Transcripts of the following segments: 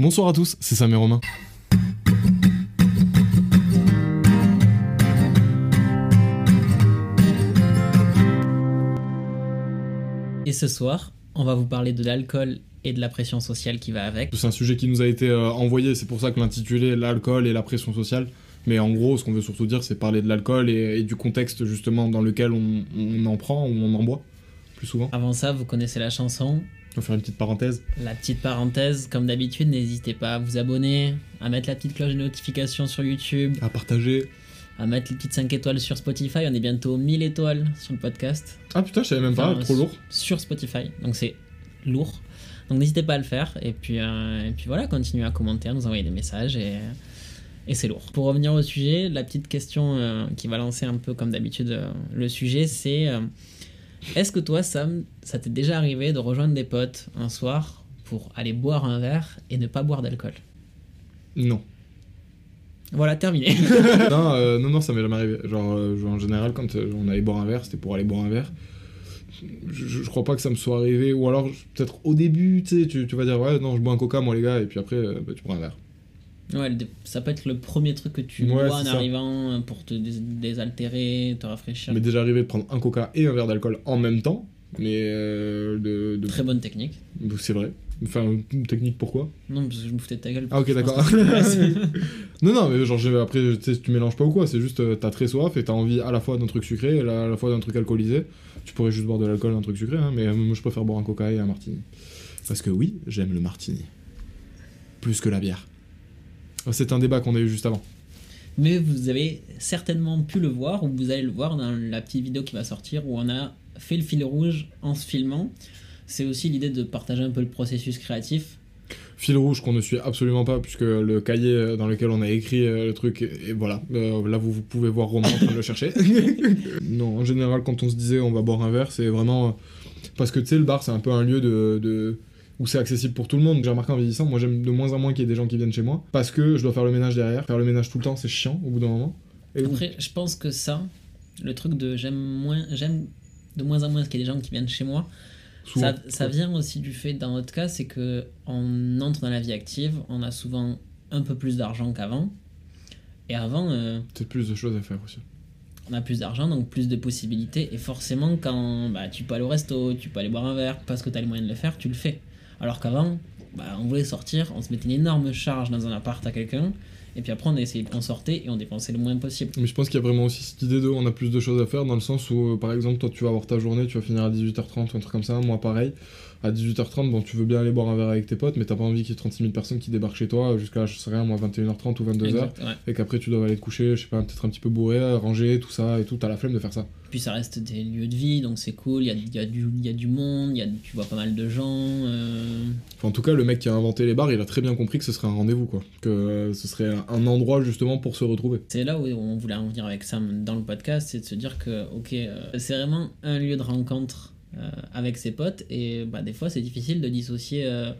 Bonsoir à tous, c'est Sam et Romain. Et ce soir, on va vous parler de l'alcool et de la pression sociale qui va avec. C'est un sujet qui nous a été euh, envoyé, c'est pour ça que l'intitulé l'alcool et la pression sociale. Mais en gros, ce qu'on veut surtout dire, c'est parler de l'alcool et, et du contexte justement dans lequel on, on en prend ou on en boit, plus souvent. Avant ça, vous connaissez la chanson. On va faire une petite parenthèse. La petite parenthèse, comme d'habitude, n'hésitez pas à vous abonner, à mettre la petite cloche de notification sur YouTube, À partager. à mettre les petites 5 étoiles sur Spotify. On est bientôt 1000 étoiles sur le podcast. Ah putain, je savais même pas, trop lourd. Sur Spotify, donc c'est lourd. Donc n'hésitez pas à le faire. Et puis, euh, et puis voilà, continuez à commenter, à nous envoyer des messages et, et c'est lourd. Pour revenir au sujet, la petite question euh, qui va lancer un peu comme d'habitude euh, le sujet, c'est est-ce que toi, Sam, ça t'est déjà arrivé de rejoindre des potes un soir pour aller boire un verre et ne pas boire d'alcool? Non. Voilà, terminé. non, euh, non, non, ça m'est jamais arrivé. Genre, euh, en général, quand euh, on allait boire un verre, c'était pour aller boire un verre. Je, je- crois pas que ça me soit arrivé. Ou alors, peut-être au début, tu sais, tu, tu vas dire, ouais, non, je bois un coca, moi, les gars, et puis après, euh, bah, tu prends un verre. Ouais, ça peut être le premier truc que tu Ouais, bois en ça. arrivant euh, pour te dés- désaltérer, te rafraîchir. M'est déjà arrivé de prendre un coca et un verre d'alcool en même temps. Mais euh, de, de- Très bonne technique. c'est vrai. Enfin, technique pourquoi? Non, parce que je me foutais de ta gueule. Ah ok d'accord. non non mais genre après tu sais tu mélanges pas ou quoi, c'est juste euh, t'as très soif et t'as envie à la fois d'un truc sucré et à la fois d'un truc alcoolisé. Tu pourrais juste boire de l'alcool et un truc sucré hein, mais moi je préfère boire un coca et un martini. Parce que oui, j'aime le martini. Plus que la bière. C'est un débat qu'on a eu juste avant. Mais vous avez certainement pu le voir, ou vous allez le voir dans la petite vidéo qui va sortir, où on a fait le fil rouge en se filmant. C'est aussi l'idée de partager un peu le processus créatif. Fil rouge qu'on ne suit absolument pas puisque le cahier dans lequel on a écrit euh, le truc et voilà Euh, là vous, vous pouvez voir Romain en train de le chercher non en général quand on se disait on va boire un verre c'est vraiment euh, parce que tu sais le bar c'est un peu un lieu de, de- où c'est accessible pour tout le monde j'ai remarqué en vieillissant moi j'aime de moins en moins qu'il y ait des gens qui viennent chez moi parce que je dois faire le ménage derrière faire le ménage tout le temps c'est chiant au bout d'un moment et Après, je pense que ça, le truc de j'aime moins, j'aime de moins en moins qu'il y ait des gens qui viennent chez moi, ça vient aussi du fait, dans notre cas, c'est que on entre dans la vie active, on a souvent un peu plus d'argent qu'avant. Et avant, euh, peut-être plus de choses à faire aussi on a plus d'argent, donc plus de possibilités. Et forcément, quand bah, tu peux aller au resto, tu peux aller boire un verre parce que tu as les moyens de le faire, tu le fais. Alors qu'avant, bah, on voulait sortir, on se mettait une énorme charge dans un appart à quelqu'un, et puis après on essayait, on sortait et on dépensait le moins possible. Mais je pense qu'il y a vraiment aussi cette idée de on a plus de choses à faire dans le sens où, euh, par exemple, toi tu vas avoir ta journée, tu vas finir à 18h30 ou un truc comme ça, moi pareil. À 18h30, bon, tu veux bien aller boire un verre avec tes potes, mais t'as pas envie qu'il y ait 36 000 personnes qui débarquent chez toi jusqu'à, je sais rien, moi, 21h30 ou 22h. Exact, ouais. Et qu'après tu dois aller te coucher, je sais pas, peut-être un petit peu bourré, ranger, tout ça et tout, t'as la flemme de faire ça. Puis ça reste des lieux de vie, donc c'est cool, il y a, y, a y a du monde, y a, tu vois pas mal de gens. euh, Enfin, en tout cas, le mec qui a inventé les bars, il a très bien compris que ce serait un rendez-vous, quoi. Que ce serait un endroit justement pour se retrouver. C'est là où on voulait en venir avec Sam dans le podcast, c'est de se dire que, ok, euh, c'est vraiment un lieu de rencontre avec ses potes et bah, des fois c'est difficile de dissocier euh,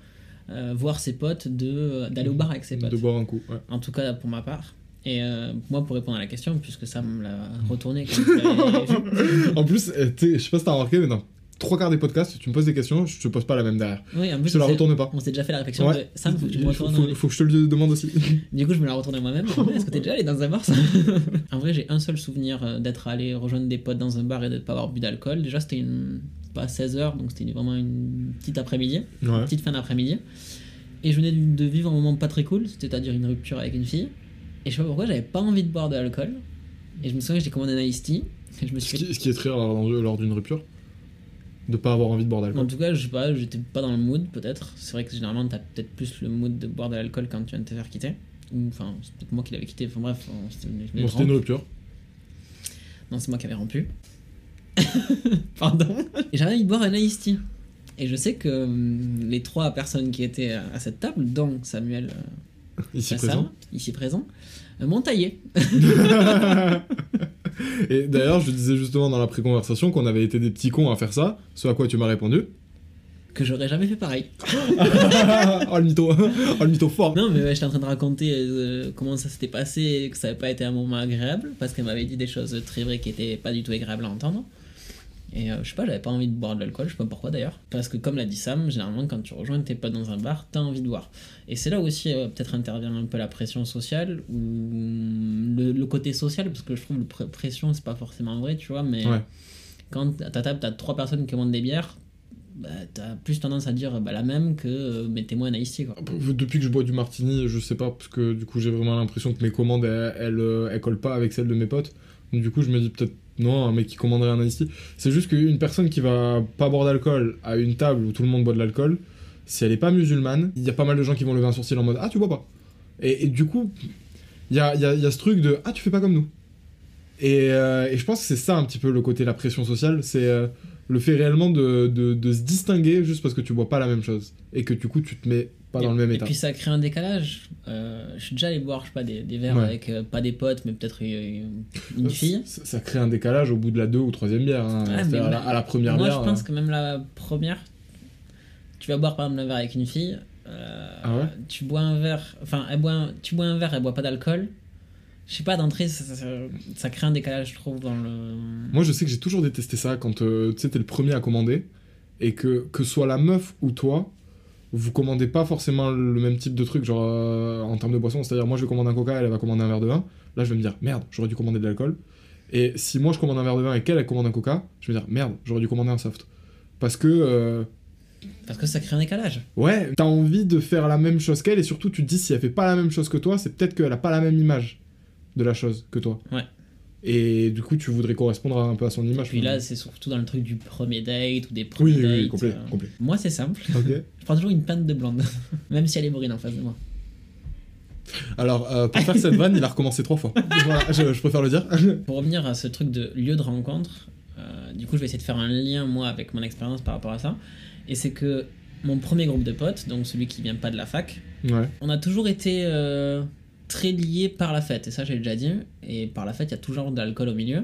euh, voir ses potes de d'aller au bar avec ses potes. De boire un coup, ouais. En tout cas pour ma part. Et euh, moi pour répondre à la question, puisque ça me l'a retourné. En plus, euh, je sais pas si t'as remarqué, mais dans trois quarts des podcasts, tu me poses des questions, je te pose pas la même derrière. Oui, en plus, Je te la retourne pas. On s'est déjà fait la réflexion Ouais. de Sam, faut que tu me retournes. faut, faut que je te le demande aussi. Du coup, je me la retourne moi-même. Est-ce que t'es déjà allé dans un bar ça En vrai, j'ai un seul souvenir euh, d'être allé rejoindre des potes dans un bar et de ne pas avoir bu d'alcool. Déjà, c'était une... pas 16h, donc c'était vraiment une petite après-midi, Ouais. une petite fin d'après-midi. Et je venais de vivre un moment pas très cool, c'est-à-dire une rupture avec une fille. Et je sais pas pourquoi, j'avais pas envie de boire de l'alcool. Et je me souviens que j'ai commandé un iced tea. Et je me Ce suis fait qui, ce qui est très rare lors, d'une rupture. De pas avoir envie de boire En d'alcool. tout cas, je sais pas, j'étais pas dans le mood peut-être. C'est vrai que généralement t'as peut-être plus le mood de boire de l'alcool quand tu viens de te faire quitter. Ou enfin, c'est peut-être moi qui l'avais quitté. Enfin bref, Bon, c'était une rupture. Non, c'est moi qui avais rompu. Pardon. Et j'avais envie de boire un iced tea. Et je sais que hum, les trois personnes qui étaient à cette table, dont Samuel euh, Ici Lassam, présent. ici présent, euh, m'ont taillé. Et d'ailleurs, je disais justement dans la pré-conversation qu'on avait été des petits cons à faire ça, ce à quoi tu m'as répondu. Que j'aurais jamais fait pareil. oh le mytho Oh le mytho fort Non, mais ouais, j'étais en train de raconter euh, comment ça s'était passé et que ça n'avait pas été un moment agréable parce qu'elle m'avait dit des choses très vraies qui étaient pas du tout agréables à entendre. Et euh, je sais pas, j'avais pas envie de boire de l'alcool, je sais pas pourquoi d'ailleurs. Parce que comme l'a dit Sam, généralement quand tu rejoins tes potes dans un bar, t'as envie de boire. Et c'est là aussi euh, peut-être intervient un peu la pression sociale ou le, le côté social, parce que je trouve le pr- pression c'est pas forcément vrai, tu vois, mais Ouais. quand à ta table t'as trois personnes qui commandent des bières, bah, t'as plus tendance à dire bah, la même que euh, mettez-moi un tea, quoi. Depuis que je bois du martini, je sais pas, parce que du coup j'ai vraiment l'impression que mes commandes elles, elles, euh, elles collent pas avec celles de mes potes. Donc du coup je me dis peut-être non, un mec qui commanderait un iced. C'est juste qu'une personne qui va pas boire d'alcool à une table où tout le monde boit de l'alcool, si elle est pas musulmane, il y a pas mal de gens qui vont lever un sourcil en mode ah tu bois pas. Et, du coup, il y a, y a- y a ce truc de ah tu fais pas comme nous. Et, euh, et je pense que c'est ça un petit peu le côté la pression sociale, c'est euh, le fait réellement de, de, de se distinguer juste parce que tu bois pas la même chose et que du coup tu te mets pas et, dans le même et état. puis ça crée un décalage. Euh, je suis déjà allé boire, je sais pas, des, des verres Ouais. avec euh, pas des potes, mais peut-être une, une fille. Ça, ça crée un décalage au bout de la deux ou troisième bière. hein. Mais à, la, à la première Moi, bière. je pense euh, que même la première, tu vas boire par exemple un verre avec une fille. euh, Ah ouais? Tu bois un verre, enfin, elle boit un- tu bois un verre, elle boit pas d'alcool. Je sais pas, d'entrée, ça, ça- ça crée un décalage, je trouve, dans le. Moi, je sais que j'ai toujours détesté ça quand tu sais, t'es le premier à commander et que, que soit la meuf ou toi, vous commandez pas forcément le même type de truc, genre euh, en termes de boisson. C'est-à-dire, moi, je vais commander un coca, elle, elle va commander un verre de vin. Là, je vais me dire, merde, j'aurais dû commander de l'alcool. Et si moi, je commande un verre de vin et qu'elle, elle commande un coca, je vais me dire, merde, j'aurais dû commander un soft. Parce que, euh, Parce que ça crée un décalage. ouais, t'as envie de faire la même chose qu'elle et surtout, tu te dis, si elle fait pas la même chose que toi, c'est peut-être qu'elle a pas la même image de la chose que toi. Ouais. Et du coup, tu voudrais correspondre un peu à son image. Puis là, c'est surtout dans le truc du premier date ou des premiers Oui, oui, oui, dates. complet, euh. complet. Moi, c'est simple. Je prends toujours une pinte de blonde, même si elle est brune en face de moi. Alors, euh, pour faire cette vanne, il a recommencé trois fois. Voilà, je, je préfère le dire. Pour revenir à ce truc de lieu de rencontre, euh, du coup, je vais essayer de faire un lien, moi, avec mon expérience par rapport à ça. Et c'est que mon premier groupe de potes, donc celui qui vient pas de la fac, Ouais. on a toujours été très liés par la fête. Et ça, j'ai déjà dit. Et par la fête, il y a toujours de l'alcool au milieu.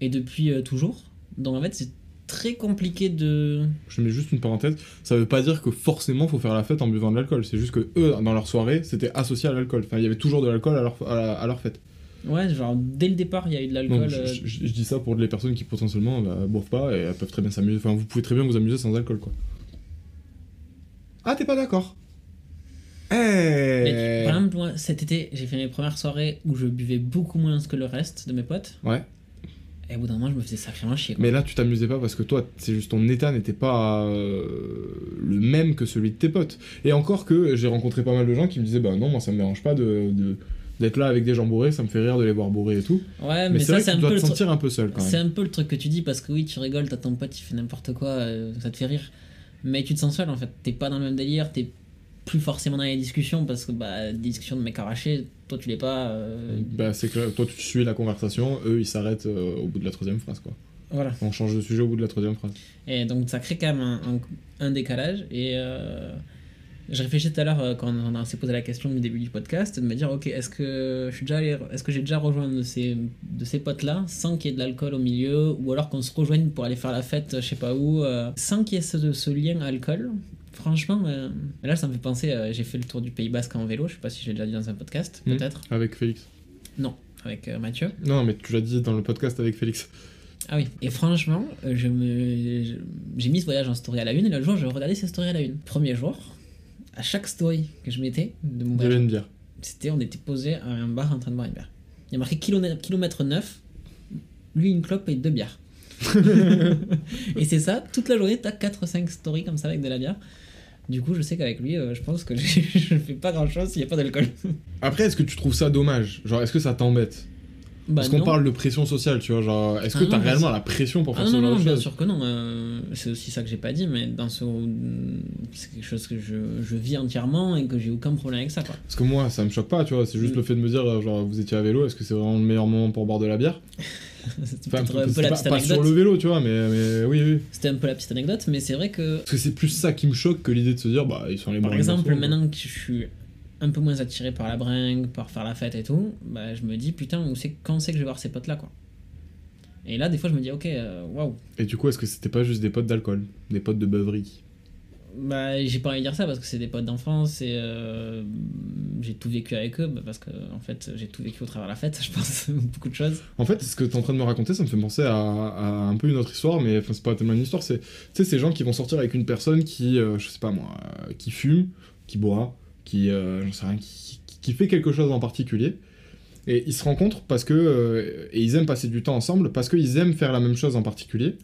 Et depuis euh, toujours. Donc, en fait, c'est très compliqué de. Je mets juste une parenthèse. Ça veut pas dire que forcément faut faire la fête en buvant de l'alcool. C'est juste que eux, dans leur soirée, c'était associé à l'alcool. Enfin, il y avait toujours de l'alcool à leur, à, la- à leur fête. Ouais, genre, dès le départ, il y a eu de l'alcool. Je, euh, je- je dis ça pour les personnes qui potentiellement bah, boivent pas et elles peuvent très bien s'amuser. Enfin, vous pouvez très bien vous amuser sans alcool, quoi. Ah, t'es pas d'accord Eh par exemple, moi, cet été, j'ai fait mes premières soirées où je buvais beaucoup moins que le reste de mes potes. Ouais. Et au bout d'un moment, je me faisais sacrément chier. quoi. Mais là, tu t'amusais pas parce que toi, c'est juste ton état n'était pas euh, le même que celui de tes potes. Et encore que j'ai rencontré pas mal de gens qui me disaient Bah non, moi ça me dérange pas de. de- d'être là avec des gens bourrés, ça me fait rire de les voir bourrés et tout. Ouais, mais mais, c'est ça, c'est un dois peu te sentir un peu seul quand C'est même. un peu le truc que tu dis parce que oui, tu rigoles, t'as ton pote, il fait n'importe quoi, euh, ça te fait rire. Mais tu te sens seul en fait. T'es pas dans le même délire, t'es plus forcément dans les discussions parce que bah, des discussions de mecs arrachés, toi tu l'es pas. euh, Bah, c'est que toi, tu suis la conversation, eux, ils s'arrêtent euh, au bout de la troisième phrase, quoi. Voilà. On change de sujet au bout de la troisième phrase. Et donc ça crée quand même un, un- un décalage. Et, euh, Je réfléchis tout à l'heure quand on s'est posé la question du début du podcast, de me dire ok, est-ce que je suis déjà est-ce que j'ai déjà rejoint de ces, de ces potes-là sans qu'il y ait de l'alcool au milieu, ou alors qu'on se rejoigne pour aller faire la fête, je sais pas où, sans qu'il y ait ce, ce lien alcool. Franchement, euh, là ça me fait penser, euh, j'ai fait le tour du Pays Basque en vélo, je sais pas si je l'ai déjà dit dans un podcast, Hmm. peut-être. Avec Félix. Non, avec euh, Mathieu. Non, mais tu l'as dit dans le podcast avec Félix. Ah oui. Et franchement, euh, je me, je- j'ai mis ce voyage en story à la une et le jour, je regardais ces stories à la une. Premier jour, à chaque story que je mettais de mon Il y avait voyage, une bière. c'était on était posé à un bar en train de boire une bière. Il y a marqué kilomètre, kilomètre 9, lui une clope et deux bières. et c'est ça, toute la journée, t'as 4-5 stories comme ça avec de la bière. Du coup, je sais qu'avec lui, euh, je pense que je fais pas grand chose s'il n'y a pas d'alcool. Après, est-ce que tu trouves ça dommage? Genre, est-ce que ça t'embête? Bah Parce qu'on parle de pression sociale, tu vois. Genre, est-ce que Ah t'as non, réellement la pression pour Ah faire non, ce non, genre non, de bien choses sûr que non. euh, c'est aussi ça que j'ai pas dit, mais dans ce. C'est quelque chose que je, je vis entièrement et que j'ai aucun problème avec ça, quoi. Parce que moi, ça me choque pas, tu vois. C'est juste Mm. le fait de me dire, euh, genre, vous étiez à vélo, est-ce que c'est vraiment le meilleur moment pour boire de la bière? C'était un peu la pas, petite pas sur anecdote. le vélo, tu vois, mais, mais oui, oui. C'était un peu la petite anecdote, mais c'est vrai que. Parce que c'est plus ça qui me choque que l'idée de se dire, bah, ils sont allés Par exemple, maintenant que je suis un peu moins attiré par la bringue, par faire la fête et tout, bah, je me dis, putain, où c'est, quand c'est que je vais voir ces potes-là, quoi. Et là, des fois, je me dis, ok, euh, waouh. Et du coup, est-ce que c'était pas juste des potes d'alcool? Des potes de beuverie? Bah, j'ai pas envie de dire ça parce que c'est des potes d'enfance et euh, j'ai tout vécu avec eux bah, parce que en fait j'ai tout vécu au travers de la fête, je pense, beaucoup de choses. En fait, ce que t'es en train de me raconter, ça me fait penser à, à un peu une autre histoire, mais enfin, c'est pas tellement une histoire, c'est, ces gens qui vont sortir avec une personne qui, euh, je sais pas moi, euh, qui fume, qui boit, qui, euh, sais rien, qui, qui- fait quelque chose en particulier, et ils se rencontrent parce que, euh, et ils aiment passer du temps ensemble parce qu'ils aiment faire la même chose en particulier,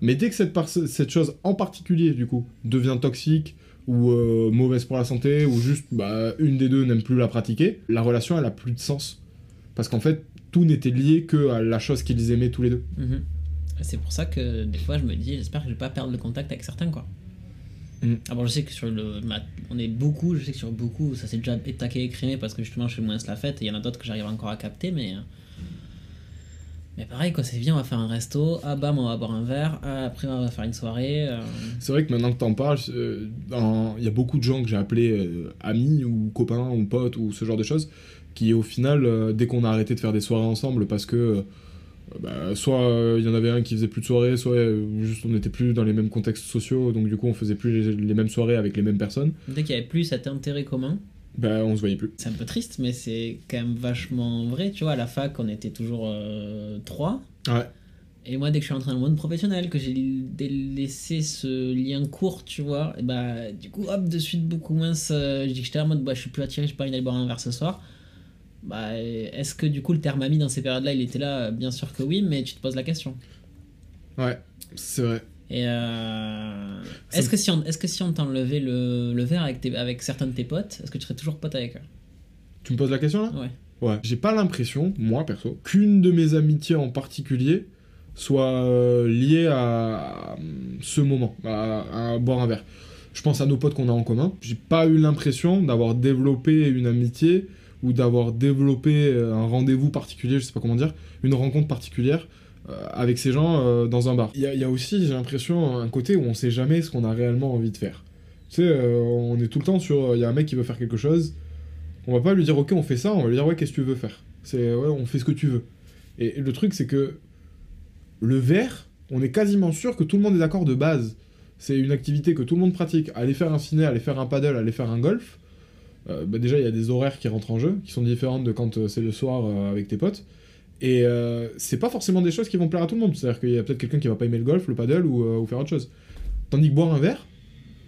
mais dès que cette, cette chose en particulier, du coup, devient toxique, ou euh, mauvaise pour la santé, ou juste bah, une des deux n'aime plus la pratiquer, la relation elle a plus de sens. Parce qu'en fait, tout n'était lié que à la chose qu'ils aimaient tous les deux. Mhm. C'est pour ça que des fois je me dis, j'espère que je vais pas perdre le contact avec certains quoi. Mhm. Ah bon, je sais que sur le. On est beaucoup, je sais que sur beaucoup, ça s'est déjà étaqué écrimé parce que justement je fais moins la fête et il y en a d'autres que j'arrive encore à capter, mais. euh, Mais pareil quoi, c'est bien, on va faire un resto, ah bam, on va boire un verre, ah, après on va faire une soirée. euh, C'est vrai que maintenant que t'en parles, euh, il y a beaucoup de gens que j'ai appelés euh, amis ou copains ou potes ou ce genre de choses, qui au final, dès qu'on a arrêté de faire des soirées ensemble, parce que bah, soit euh, il y en avait un qui faisait plus de soirées, soit euh, juste on n'était plus dans les mêmes contextes sociaux, donc du coup on faisait plus les, les mêmes soirées avec les mêmes personnes, Dès qu'il y avait plus cet intérêt commun, bah on se voyait plus. c'est un peu triste, mais c'est quand même vachement vrai. Tu vois, à la fac, on était toujours euh, trois. Ouais. Et moi, dès que je suis entré dans le monde professionnel, que j'ai dé- laissé ce lien court, tu vois, et bah, du coup, hop, de suite, beaucoup moins. euh, je dis que j'étais en mode, bah, je suis plus attiré, j'ai pas envie d'aller boire un verre ce soir. Bah, est-ce que du coup, le terme ami dans ces périodes-là, il était là? Bien sûr que oui, mais tu te poses la question. Ouais, c'est vrai. Et euh, est-ce que si on, est-ce que si on t'enlevait le, le verre avec, tes- avec certains de tes potes, est-ce que tu serais toujours pote avec eux? Tu me poses la question là? Ouais. Ouais. J'ai pas l'impression, moi perso, qu'une de mes amitiés en particulier soit euh, liée à, à ce moment, à, à boire un verre. Je pense à nos potes qu'on a en commun. J'ai pas eu l'impression d'avoir développé une amitié ou d'avoir développé euh, un rendez-vous particulier, je sais pas comment dire, une rencontre particulière euh, avec ces gens euh, dans un bar. Il y, a- aussi, j'ai l'impression, un côté où on sait jamais ce qu'on a réellement envie de faire. Tu sais, on est tout le temps sur. Il y a un mec qui veut faire quelque chose, on va pas lui dire ok on fait ça, on va lui dire ouais qu'est-ce que tu veux faire? C'est ouais on fait ce que tu veux. Et le truc c'est que le verre, on est quasiment sûr que tout le monde est d'accord de base. C'est une activité que tout le monde pratique. Aller faire un ciné, aller faire un paddle, aller faire un golf. Euh, bah déjà il y a des horaires qui rentrent en jeu, qui sont différentes de quand euh, c'est le soir euh, avec tes potes. Et c'est pas forcément des choses qui vont plaire à tout le monde. C'est-à-dire qu'il y a peut-être quelqu'un qui va pas aimer le golf, le paddle ou, faire autre chose. Tandis que boire un verre,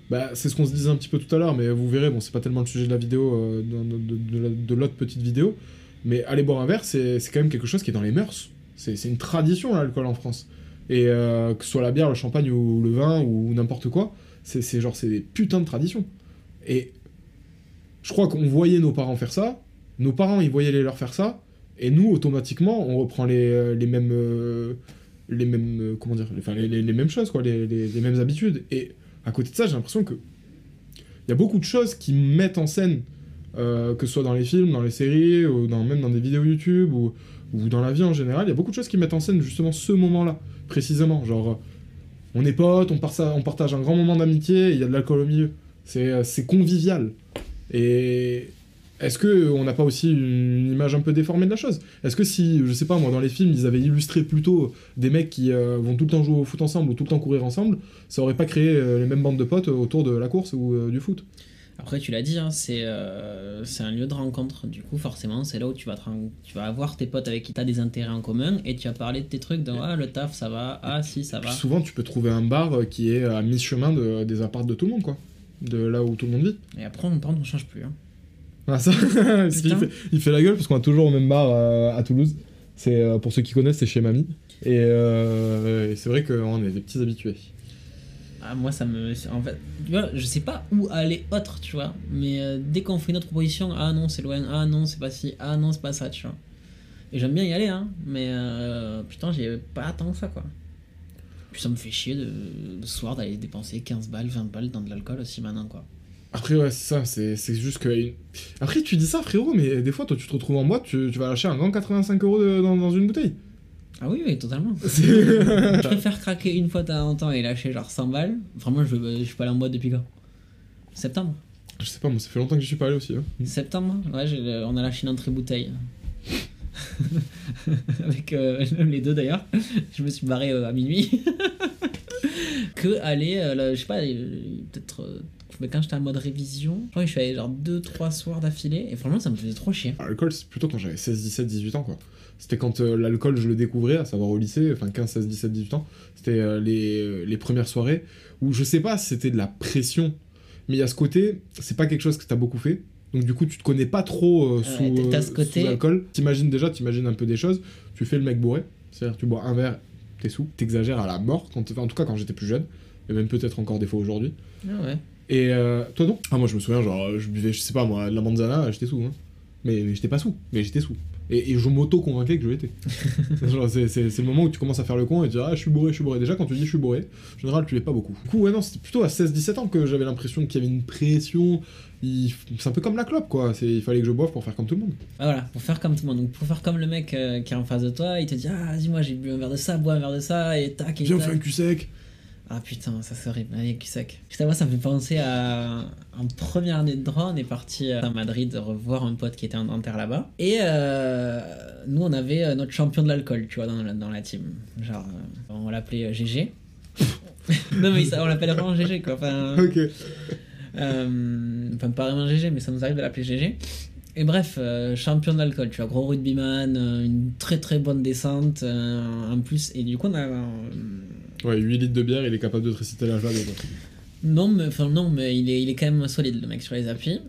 bah, c'est ce qu'on se disait un petit peu tout à l'heure, mais vous verrez, bon, c'est pas tellement le sujet de la vidéo, de, de- de la- de l'autre petite vidéo, mais aller boire un verre, c'est quand même quelque chose qui est dans les mœurs. C'est une tradition, l'alcool en France. Et que ce soit la bière, le champagne ou le vin ou n'importe quoi, c'est genre, c'est des putains de traditions. Et je crois qu'on voyait nos parents faire ça, nos parents, ils voyaient les leurs faire ça, et nous, automatiquement, on reprend les, euh, les mêmes... euh, les mêmes... euh, comment dire Enfin, les, les- mêmes choses, quoi, les, mêmes habitudes. Et à côté de ça, j'ai l'impression que il y a beaucoup de choses qui mettent en scène, que ce soit dans les films, dans les séries, ou dans, même dans des vidéos YouTube, ou, ou dans la vie en général, il y a beaucoup de choses qui mettent en scène justement ce moment-là, précisément. Genre, on est potes, on, on partage un grand moment d'amitié, il y a de l'alcool au milieu. C'est convivial. Et est-ce que on n'a pas aussi une image un peu déformée de la chose? Est-ce que si, je sais pas moi, dans les films, ils avaient illustré plutôt des mecs qui euh, vont tout le temps jouer au foot ensemble ou tout le temps courir ensemble, ça aurait pas créé euh, les mêmes bandes de potes autour de la course ou euh, du foot? Après, tu l'as dit, hein, c'est euh, un lieu de rencontre. Du coup, forcément, c'est là où tu vas, te tu vas avoir tes potes avec qui tu as des intérêts en commun et tu vas parler de tes trucs. De ah, le taf, ça va. Ah, si, ça va. Souvent, tu peux trouver un bar qui est à mi-chemin de- des apparts de tout le monde, quoi. De là où tout le monde vit. Et après, on, on change plus. hein. Ah, ça, il, fait, il fait la gueule parce qu'on a toujours au même bar euh, à Toulouse. C'est euh, pour ceux qui connaissent, c'est chez Mamie. Et, euh, et c'est vrai qu'on est des petits habitués. Ah, moi, ça me. En fait, tu vois, je sais pas où aller autre, tu vois. Mais dès qu'on fait une autre proposition, ah non, c'est loin, ah non, c'est pas ci, ah non, c'est pas ça, tu vois. Et j'aime bien y aller, hein. Mais putain, j'ai pas tant que ça, quoi. Puis ça me fait chier de, le soir d'aller dépenser 15 balles, 20 balles dans de l'alcool aussi maintenant, quoi. Après, ouais, c'est ça, c'est c'est juste que. Après, tu dis ça, frérot, mais des fois, toi, tu te retrouves en boîte, tu, tu vas lâcher un grand 85 euros dans, dans une bouteille. Ah oui, oui, totalement. Je préfère craquer une fois de temps en temps et lâcher genre 100 balles. Vraiment, je, je suis pas allé en boîte depuis quand? Septembre Je sais pas, moi, ça fait longtemps que j'y suis pas allé aussi. hein. Septembre Ouais, on a lâché une entrée bouteille. Avec euh, les deux d'ailleurs. Je me suis barré euh, à minuit. que aller, euh, là, je sais pas, euh, peut-être. mais quand j'étais en mode révision, je crois que je suis allé genre 2-3 soirs d'affilée. Et franchement, ça me faisait trop chier. L'alcool, c'est plutôt quand j'avais 16, 17, 18 ans, quoi. C'était quand l'alcool, je le découvrais, à savoir au lycée, enfin 15, 16, 17, 18 ans. C'était les, les premières soirées où je sais pas si c'était de la pression, mais il y a ce côté, c'est pas quelque chose que t'as beaucoup fait. Donc du coup, tu te connais pas trop euh, sous, Ouais, t'as ce euh, côté- sous l'alcool. T'imagines déjà, t'imagines un peu des choses. Tu fais le mec bourré, c'est-à-dire tu bois un verre, t'es sous, t'exagères à la mort. Quand en tout cas, quand j'étais plus jeune, et même peut-être encore des fois aujourd'hui. Ah ouais. Et euh, toi non? Ah moi je me souviens genre je buvais je sais pas moi de la manzana j'étais sous hein. mais, mais j'étais pas sous mais j'étais sous et, et je m'auto convainquais que je l'étais. C'est, le moment où tu commences à faire le con et dis ah je suis bourré je suis bourré. Déjà quand tu dis je suis bourré en général tu l'es pas beaucoup. Du coup ouais non c'était plutôt à 16-17 ans que j'avais l'impression qu'il y avait une pression. Il- c'est un peu comme la clope quoi. Il fallait que je boive pour faire comme tout le monde. Ah, voilà, pour faire comme tout le monde. Donc, pour faire comme le mec euh, qui est en face de toi, il te dit Ah, vas-y, moi j'ai bu un verre de ça, bois un verre de ça, et tac, et viens on fait un cul sec Ah putain, ça c'est horrible, avec cul sec. Putain, moi ça me fait penser à. En première année de droit, on est parti à Madrid revoir un pote qui était en Inter là-bas. Et euh, nous on avait euh, notre champion de l'alcool, tu vois, dans la, dans la team. Genre, euh, on l'appelait euh, GG. non mais ça, on l'appelle vraiment GG quoi. Enfin, ok euh, enfin, pas vraiment GG, mais ça nous arrive de l'appeler GG. Et bref, euh, champion de l'alcool, tu vois, gros rugbyman, euh, une très très bonne descente, euh, en plus. Et du coup, on a. ouais 8 litres de bière il est capable de te réciter la quoi. Non, mais, enfin, non, mais il est, il est quand même solide, le mec, sur les appuis.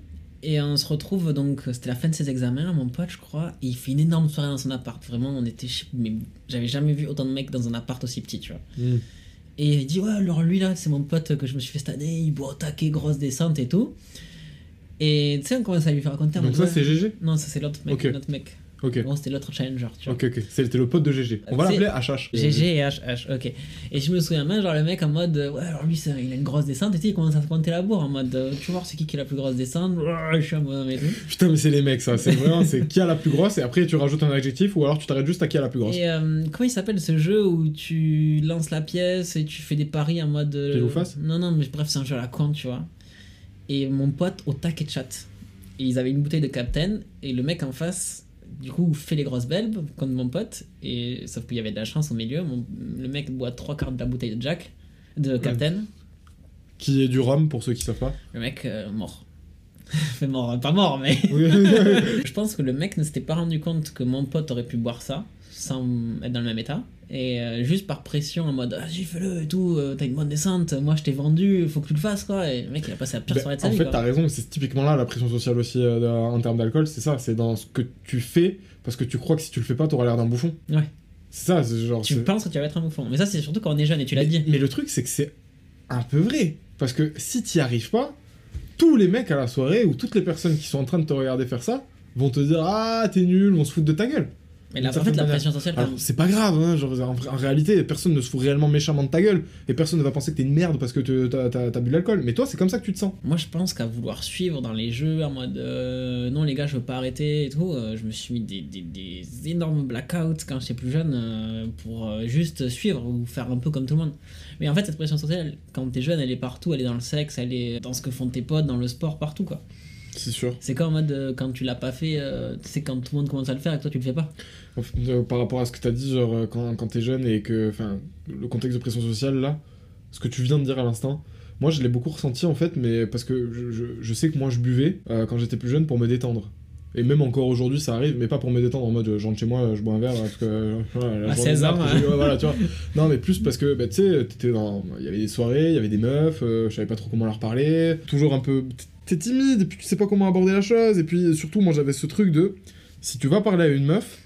Et on se retrouve, donc, c'était la fin de ses examens, mon pote, je crois, et il fait une énorme soirée dans son appart. Vraiment, on était. Mais j'avais jamais vu autant de mecs dans un appart aussi petit, tu vois. Mm. Et il dit, ouais, alors lui là, c'est mon pote que je me suis fait cette année, il boit au taquet, grosse descente et tout. Et tu sais, on commence à lui faire raconter. en donc ça c'est. GG Non, ça c'est l'autre mec. Ok. L'autre mec. Ok Bon, c'était l'autre challenger, tu vois. ok ok c'était le pote de GG on va l'appeler HH GG et HH, ok. Et je me souviens même, genre le mec en mode, ouais, alors lui, il a une grosse descente, et tu sais, il commence à se compter la bourre en mode, euh, tu vois, c'est qui qui a la plus grosse descente Je suis mais tout. Putain, mais c'est les mecs, ça. C'est vraiment, c'est qui a la plus grosse, et après tu rajoutes un adjectif, ou alors tu t'arrêtes juste à qui a la plus grosse. Et euh, comment il s'appelle ce jeu où tu lances la pièce et tu fais des paris en mode. euh, ou face Non, non, mais bref, c'est un jeu à la con, tu vois. Et mon pote au taquet chat. Et ils avaient une bouteille de Captain, et le mec en face, du coup, fait les grosses belles, comme mon pote, et sauf qu'il y avait de la chance au milieu. Mon- le mec boit trois quarts de la bouteille de Jack, de Captain. Qui est du rhum, pour ceux qui savent pas. Le mec, euh, mort. Fait mort, pas mort, mais. Je pense que le mec ne s'était pas rendu compte que mon pote aurait pu boire ça sans être dans le même état. Et euh, juste par pression en mode vas-y fais-le et tout, euh, t'as une bonne descente, moi je t'ai vendu, faut que tu le fasses quoi. Et le mec il a passé la pire Ben, soirée de sa en vie. fait, quoi. t'as raison, c'est typiquement là la pression sociale aussi euh, en termes d'alcool, c'est ça, c'est dans ce que tu fais, parce que tu crois que si tu le fais pas, t'auras l'air d'un bouffon. Ouais. C'est ça, c'est genre. Tu penses que tu vas être un bouffon. Mais ça c'est surtout quand on est jeune et tu l'as dit. mais le truc, c'est que c'est un peu vrai. Parce que si t'y arrives pas, tous les mecs à la soirée, ou toutes les personnes qui sont en train de te regarder faire ça, vont te dire Ah, t'es nul, on se fout de ta gueule. Mais là, en fait, la pression sociale, c'est pas grave, hein, genre, en, en réalité, personne ne se fout réellement méchamment de ta gueule, et personne ne va penser que t'es une merde parce que t'as bu de l'alcool. Mais toi, c'est comme ça que tu te sens. Moi, je pense qu'à vouloir suivre dans les jeux en mode euh, non, les gars, je veux pas arrêter et tout, euh, je me suis mis des, des, des énormes blackouts quand j'étais plus jeune euh, pour juste suivre ou faire un peu comme tout le monde. Mais en fait, cette pression sociale, quand t'es jeune, elle est partout, elle est dans le sexe, elle est dans ce que font tes potes, dans le sport, partout quoi. C'est sûr. C'est comme en mode euh, quand tu l'as pas fait, euh, tu sais, quand tout le monde commence à le faire et que toi tu le fais pas. Euh, Par rapport à ce que t'as dit, genre, euh, quand, quand t'es jeune et que. Enfin, le contexte de pression sociale, là, ce que tu viens de dire à l'instant, moi, je l'ai beaucoup ressenti, en fait, mais parce que je, je- je sais que moi, je buvais quand j'étais plus jeune pour me détendre. Et même encore aujourd'hui, ça arrive, mais pas pour me détendre en mode je rentre chez moi, je bois un verre, parce que. voilà, À journée 16 ans, voilà, tu vois. Non, mais plus parce que, bah, tu sais, dans. Il y avait des soirées, il y avait des meufs, je savais pas trop comment leur parler, toujours un peu. T'es timide, et puis tu sais pas comment aborder la chose, et puis surtout, moi, j'avais ce truc de. Si tu vas parler à une meuf,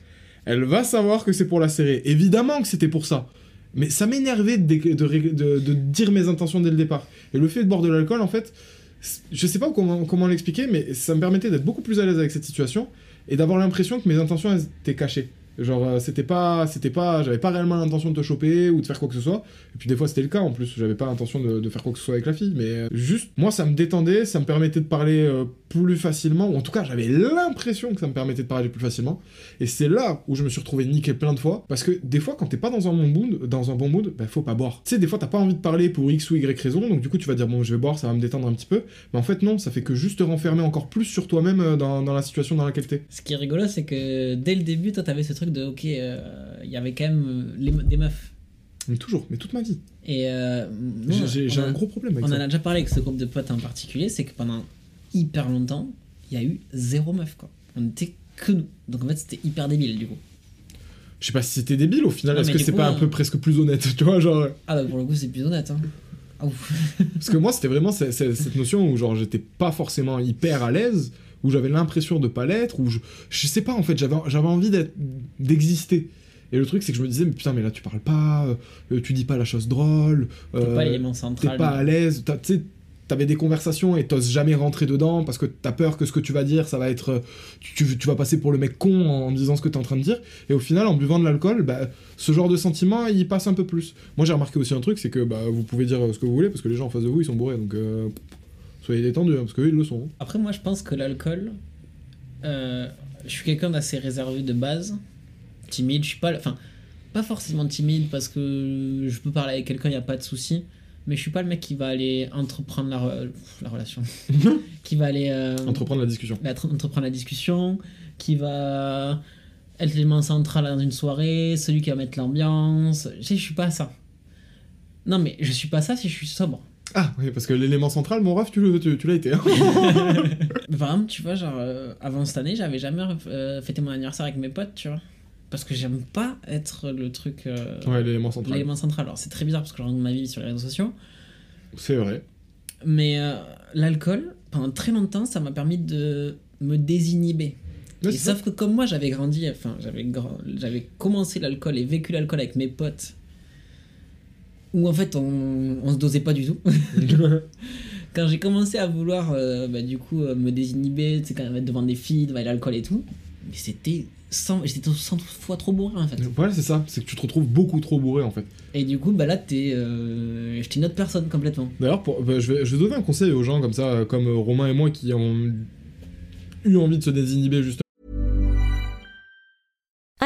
elle va savoir que c'est pour la serrer. Évidemment que c'était pour ça. Mais ça m'énervait de, dire mes intentions dès le départ. Et le fait de boire de l'alcool, en fait, je sais pas comment, comment l'expliquer, mais ça me permettait d'être beaucoup plus à l'aise avec cette situation et d'avoir l'impression que mes intentions étaient cachées. Genre, euh, c'était pas, c'était pas, j'avais pas réellement l'intention de te choper ou de faire quoi que ce soit. Et puis des fois c'était le cas en plus, j'avais pas l'intention de, faire quoi que ce soit avec la fille, mais euh, juste, moi ça me détendait, ça me permettait de parler euh, plus facilement, ou en tout cas j'avais l'impression que ça me permettait de parler plus facilement. Et c'est là où je me suis retrouvé niqué plein de fois, parce que des fois quand t'es pas dans un bon mood, dans un bon mood, bah faut pas boire. Tu sais, des fois t'as pas envie de parler pour x ou y raison, donc du coup tu vas dire bon je vais boire, ça va me détendre un petit peu. Mais en fait non, ça fait que juste te renfermer encore plus sur toi-même dans, dans la situation dans laquelle t'es. Ce qui est rigolo, c'est que dès le début, toi t'avais ce truc de ok, euh, il y avait quand même euh, les des meufs. Mais toujours, mais toute ma vie. Et euh, J'ai- on un gros problème avec On en ça. a déjà parlé avec ce groupe de potes en particulier, c'est que pendant hyper longtemps, il y a eu zéro meuf quoi. On était que nous. Donc en fait, c'était hyper débile du coup. Je sais pas si c'était débile au final, est-ce que c'est pas un peu presque plus honnête, tu vois, genre... Ah bah pour le coup, c'est plus honnête. Hein. Ah. Parce que moi, c'était vraiment ce- ce- cette notion où, genre, j'étais pas forcément hyper à l'aise, où j'avais l'impression de pas l'être, où je, je sais pas, en fait, j'avais envie d'exister. Et le truc, c'est que je me disais, mais putain, mais là, tu parles pas, euh, tu dis pas la chose drôle, T'es euh, pas t'es central. pas à l'aise, tu sais, t'avais des conversations et t'oses jamais rentrer dedans parce que t'as peur que ce que tu vas dire, ça va être. euh, Tu, tu- tu vas passer pour le mec con en disant ce que t'es en train de dire. Et au final, en buvant de l'alcool, bah, ce genre de sentiment, il passe un peu plus. Moi, j'ai remarqué aussi un truc, c'est que bah, vous pouvez dire ce que vous voulez parce que les gens en face de vous, ils sont bourrés. Donc, euh, soyez détendus, hein, parce qu'eux, ils le sont. Après, moi, je pense que l'alcool, euh, je suis quelqu'un d'assez réservé de base, timide. Je suis pas, enfin, pas forcément timide parce que je peux parler avec quelqu'un, il y a pas de souci. Mais je suis pas le mec qui va aller entreprendre la, re- la relation, qui va aller euh, Entreprendre la discussion. la- entreprendre la discussion, qui va être l'élément central dans une soirée, celui qui va mettre l'ambiance. Je sais, je suis pas ça. Non, mais je suis pas ça si je suis sobre. Ah, oui, parce que l'élément central, mon ref, tu, le- tu, tu l'as été. hein. Tu vois, genre, euh, avant cette année, j'avais jamais euh, fêté mon anniversaire avec mes potes, tu vois. Parce que j'aime pas être le truc. euh, ouais, l'élément central. l'élément central. Alors, c'est très bizarre parce que je raconte ma vie sur les réseaux sociaux. C'est vrai. Mais euh, l'alcool, pendant très longtemps, ça m'a permis de me désinhiber. Ouais, Et c'est ça. sauf que comme moi, j'avais grandi, enfin, j'avais j'avais commencé l'alcool et vécu l'alcool avec mes potes, où en fait, on, on se dosait pas du tout. quand j'ai commencé à vouloir, euh, bah, du coup, euh, me désinhiber, sais, quand même être devant des filles, devant l'alcool et tout, mais c'était 100, j'étais 100 fois trop bourré en fait. Voilà, c'est ça. C'est que tu te retrouves beaucoup trop bourré, en fait. Et du coup, bah là, t'es, euh, j'étais une autre personne complètement. D'ailleurs, pour- bah, je, vais, je vais donner un conseil aux gens comme ça, euh, comme Romain et moi, qui ont eu envie de se désinhiber justement.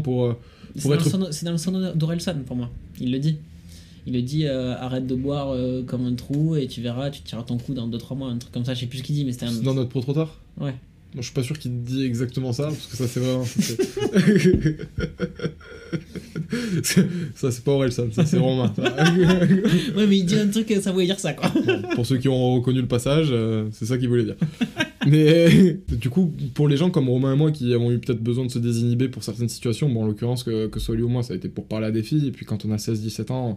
Pour. euh, C'est Pour dans, être- le son- c'est dans le son d'Orelsan pour moi. Il le dit. Il le dit euh, arrête de boire euh, comme un trou et tu verras, tu tireras ton coup dans 2-3 mois, un truc comme ça. Je sais plus ce qu'il dit, mais c'était un. c'est dans notre pro trop tard Ouais. Moi, je suis pas sûr qu'il dit exactement ça, parce que ça, c'est vraiment. ça, c'est- pas Orelsan, ça, c'est Romain. Ouais, mais il dit un truc, ça voulait dire ça quoi. Bon, pour ceux qui ont reconnu le passage, euh, c'est ça qu'il voulait dire. Mais du coup, pour les gens comme Romain et moi qui avons eu peut-être besoin de se désinhiber pour certaines situations, bon, en l'occurrence, que, que ce soit lui ou moi, ça a été pour parler à des filles, et puis quand on a 16-17 ans,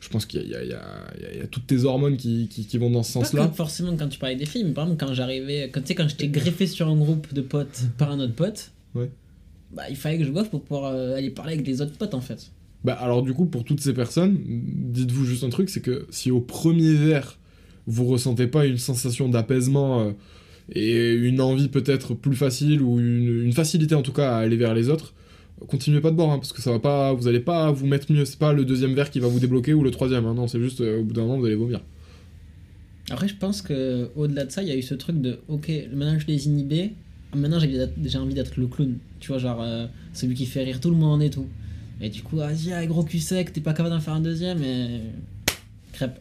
je pense qu'il y, a- y y y toutes tes hormones qui, qui- qui vont dans ce sens-là. forcément quand tu parlais des filles, mais par exemple quand j'arrivais, quand tu sais, quand j'étais greffé sur un groupe de potes par un autre pote, Ouais. bah il fallait que je boive pour pouvoir euh, aller parler avec les autres potes en fait. Bah alors du coup, pour toutes ces personnes, dites-vous juste un truc, c'est que si au premier verre, vous ressentez pas une sensation d'apaisement euh, et une envie peut-être plus facile ou une, facilité en tout cas à aller vers les autres, continuez pas de boire hein, parce que ça va pas, vous allez pas vous mettre mieux. C'est pas le deuxième verre qui va vous débloquer ou le troisième. hein, non, c'est juste euh, au bout d'un moment vous allez vomir. Après, je pense que au-delà de ça, il y a eu ce truc de ok, maintenant je les inhibé, maintenant j'ai j'ai envie d'être le clown. Tu vois, genre euh, celui qui fait rire tout le monde et tout. Et du coup, vas-y, ah, gros cul sec, t'es pas capable d'en faire un deuxième et. crêpe.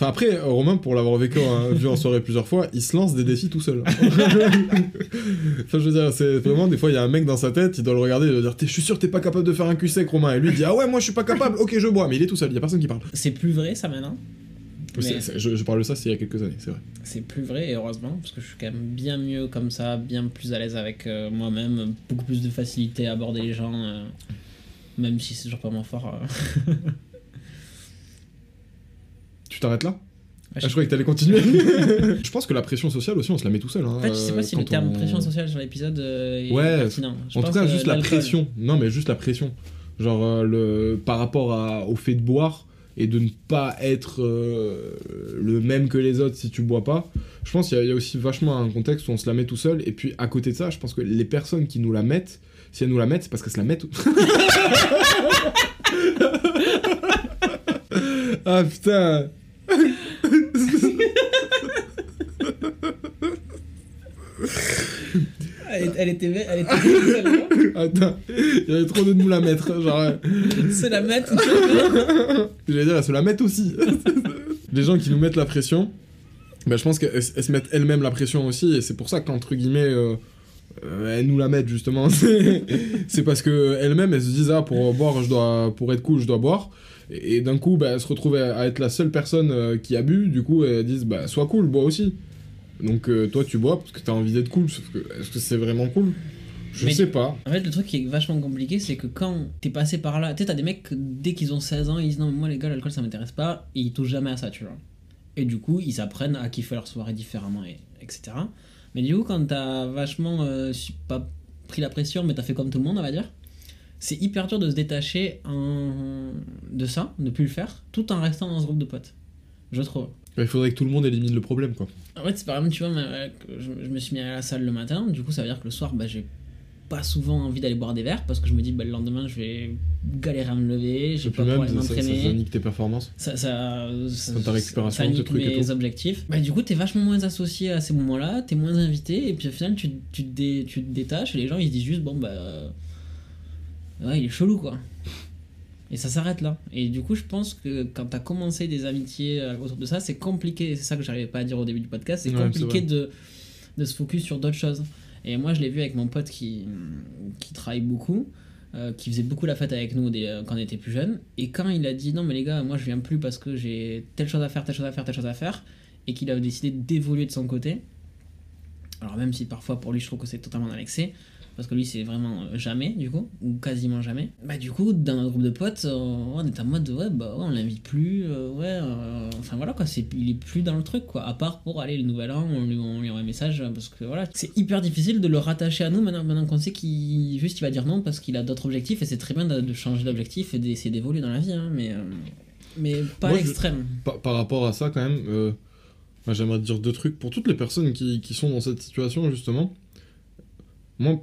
Enfin après, Romain, pour l'avoir vécu hein, vu en soirée plusieurs fois, il se lance des défis tout seul. enfin je veux dire, c'est vraiment des fois il y a un mec dans sa tête, il doit le regarder, il doit dire, T'es- je suis sûr que t'es pas capable de faire un cul sec, Romain. Et lui il dit, ah ouais, moi je suis pas capable, ok je bois, mais il est tout seul, il y a personne qui parle. C'est plus vrai ça maintenant? Mais- je, je parle de ça, c'est il y a quelques années, c'est vrai. C'est plus vrai et heureusement parce que je suis quand même bien mieux comme ça, bien plus à l'aise avec euh, moi-même, beaucoup plus de facilité à aborder les gens, euh, même si c'est toujours pas mon fort. euh. Tu t'arrêtes là? Ah, Ah, je- croyais que t'allais continuer. je pense que la pression sociale aussi, on se la met tout seul. hein, En fait, je sais pas si euh, le terme on- pression sociale sur l'épisode euh, est Ouais, pertinent. Je en tout cas, juste la l'alcool- pression. Non, mais juste la pression. Genre, euh, le... par rapport à- au fait de boire et de ne pas être euh, le même que les autres si tu bois pas, je pense qu'il y, y a aussi vachement un contexte où on se la met tout seul. Et puis, à côté de ça, je pense que les personnes qui nous la mettent, si elles nous la mettent, c'est parce qu'elles se la mettent. ah putain! Elle, elle était belle, elle était belle. Attends, il y avait trop de nous la mettre. Genre, euh, Se la mettre. J'allais dire, elles se la mettent aussi. Les gens qui nous mettent la pression, bah, je pense qu'elles elles se mettent elles-mêmes la pression aussi, et c'est pour ça qu'entre guillemets, euh, euh, elles nous la mettent justement. C'est parce que elles-mêmes, elles se disent, ah, pour boire, je dois, pour être cool, je dois boire. Et, et d'un coup, bah, elles se retrouvent à, à être la seule personne euh, qui a bu, du coup, elles disent, bah, sois cool, bois aussi. Donc euh, toi, tu bois parce que t'as envie d'être cool, sauf que est-ce que c'est vraiment cool? Je Mais- sais pas. En fait, le truc qui est vachement compliqué, c'est que quand t'es passé par là, tu sais, t'as des mecs, dès qu'ils ont 16 ans, ils disent non, mais moi les gars, l'alcool ça m'intéresse pas, et ils touchent jamais à ça, tu vois. Et du coup, ils apprennent à kiffer leur soirée différemment, et, etc. Mais du coup, quand t'as vachement, euh, pas pris la pression, mais t'as fait comme tout le monde, on va dire, c'est hyper dur de se détacher de ça, de plus le faire, tout en restant dans ce groupe de potes. Je trouve. Il faudrait que tout le monde élimine le problème, quoi. En fait, c'est par exemple, tu vois, que je, je me suis mis à la salle le matin, du coup, ça veut dire que le soir, bah, j'ai pas souvent envie d'aller boire des verres parce que je me dis, bah, le lendemain, je vais galérer à me lever, vais pas pouvoir aller ça, ça, m'entraîner. nique tes performances. Ça, ça, ça, ta récupération, ça tes nique trucs et mes tout. objectifs. Bah, du coup, t'es vachement moins associé à ces moments-là, t'es moins invité, et puis au final, tu, tu, te dé- tu te détaches, et les gens, ils se disent juste, bon, bah. Ouais, il est chelou, quoi. Et ça s'arrête là. Et du coup, je pense que quand t'as commencé des amitiés euh, autour de ça, c'est compliqué. C'est ça que j'arrivais pas à dire au début du podcast. C'est Ouais, compliqué de, de se focus sur d'autres choses. Et moi, je l'ai vu avec mon pote qui, qui travaille beaucoup, euh, qui faisait beaucoup la fête avec nous des- euh, quand on était plus jeunes. Et quand il a dit non, mais les gars, moi je viens plus parce que j'ai telle chose à faire, telle chose à faire, telle chose à faire, et qu'il a décidé d'évoluer de son côté. Alors, même si parfois pour lui, je trouve que c'est totalement dans l'excès, parce que lui, c'est vraiment euh, jamais, du coup, ou quasiment jamais. Bah, du coup, dans notre groupe de potes, euh, on est en mode, ouais, bah, ouais, on l'invite plus, euh, ouais, euh, enfin voilà, quoi, c'est, il est plus dans le truc, quoi. À part pour aller le nouvel an, on lui, on lui envoie un message, parce que voilà, c'est hyper difficile de le rattacher à nous maintenant, maintenant qu'on sait qu'il, juste, il va dire non parce qu'il a d'autres objectifs, et c'est très bien de, de changer d'objectif et d'essayer d'évoluer dans la vie, hein, mais, euh, mais pas Moi, à je- l'extrême. par, par rapport à ça, quand même, moi, j'aimerais dire deux trucs. Pour toutes les personnes qui, qui sont dans cette situation, justement, moi,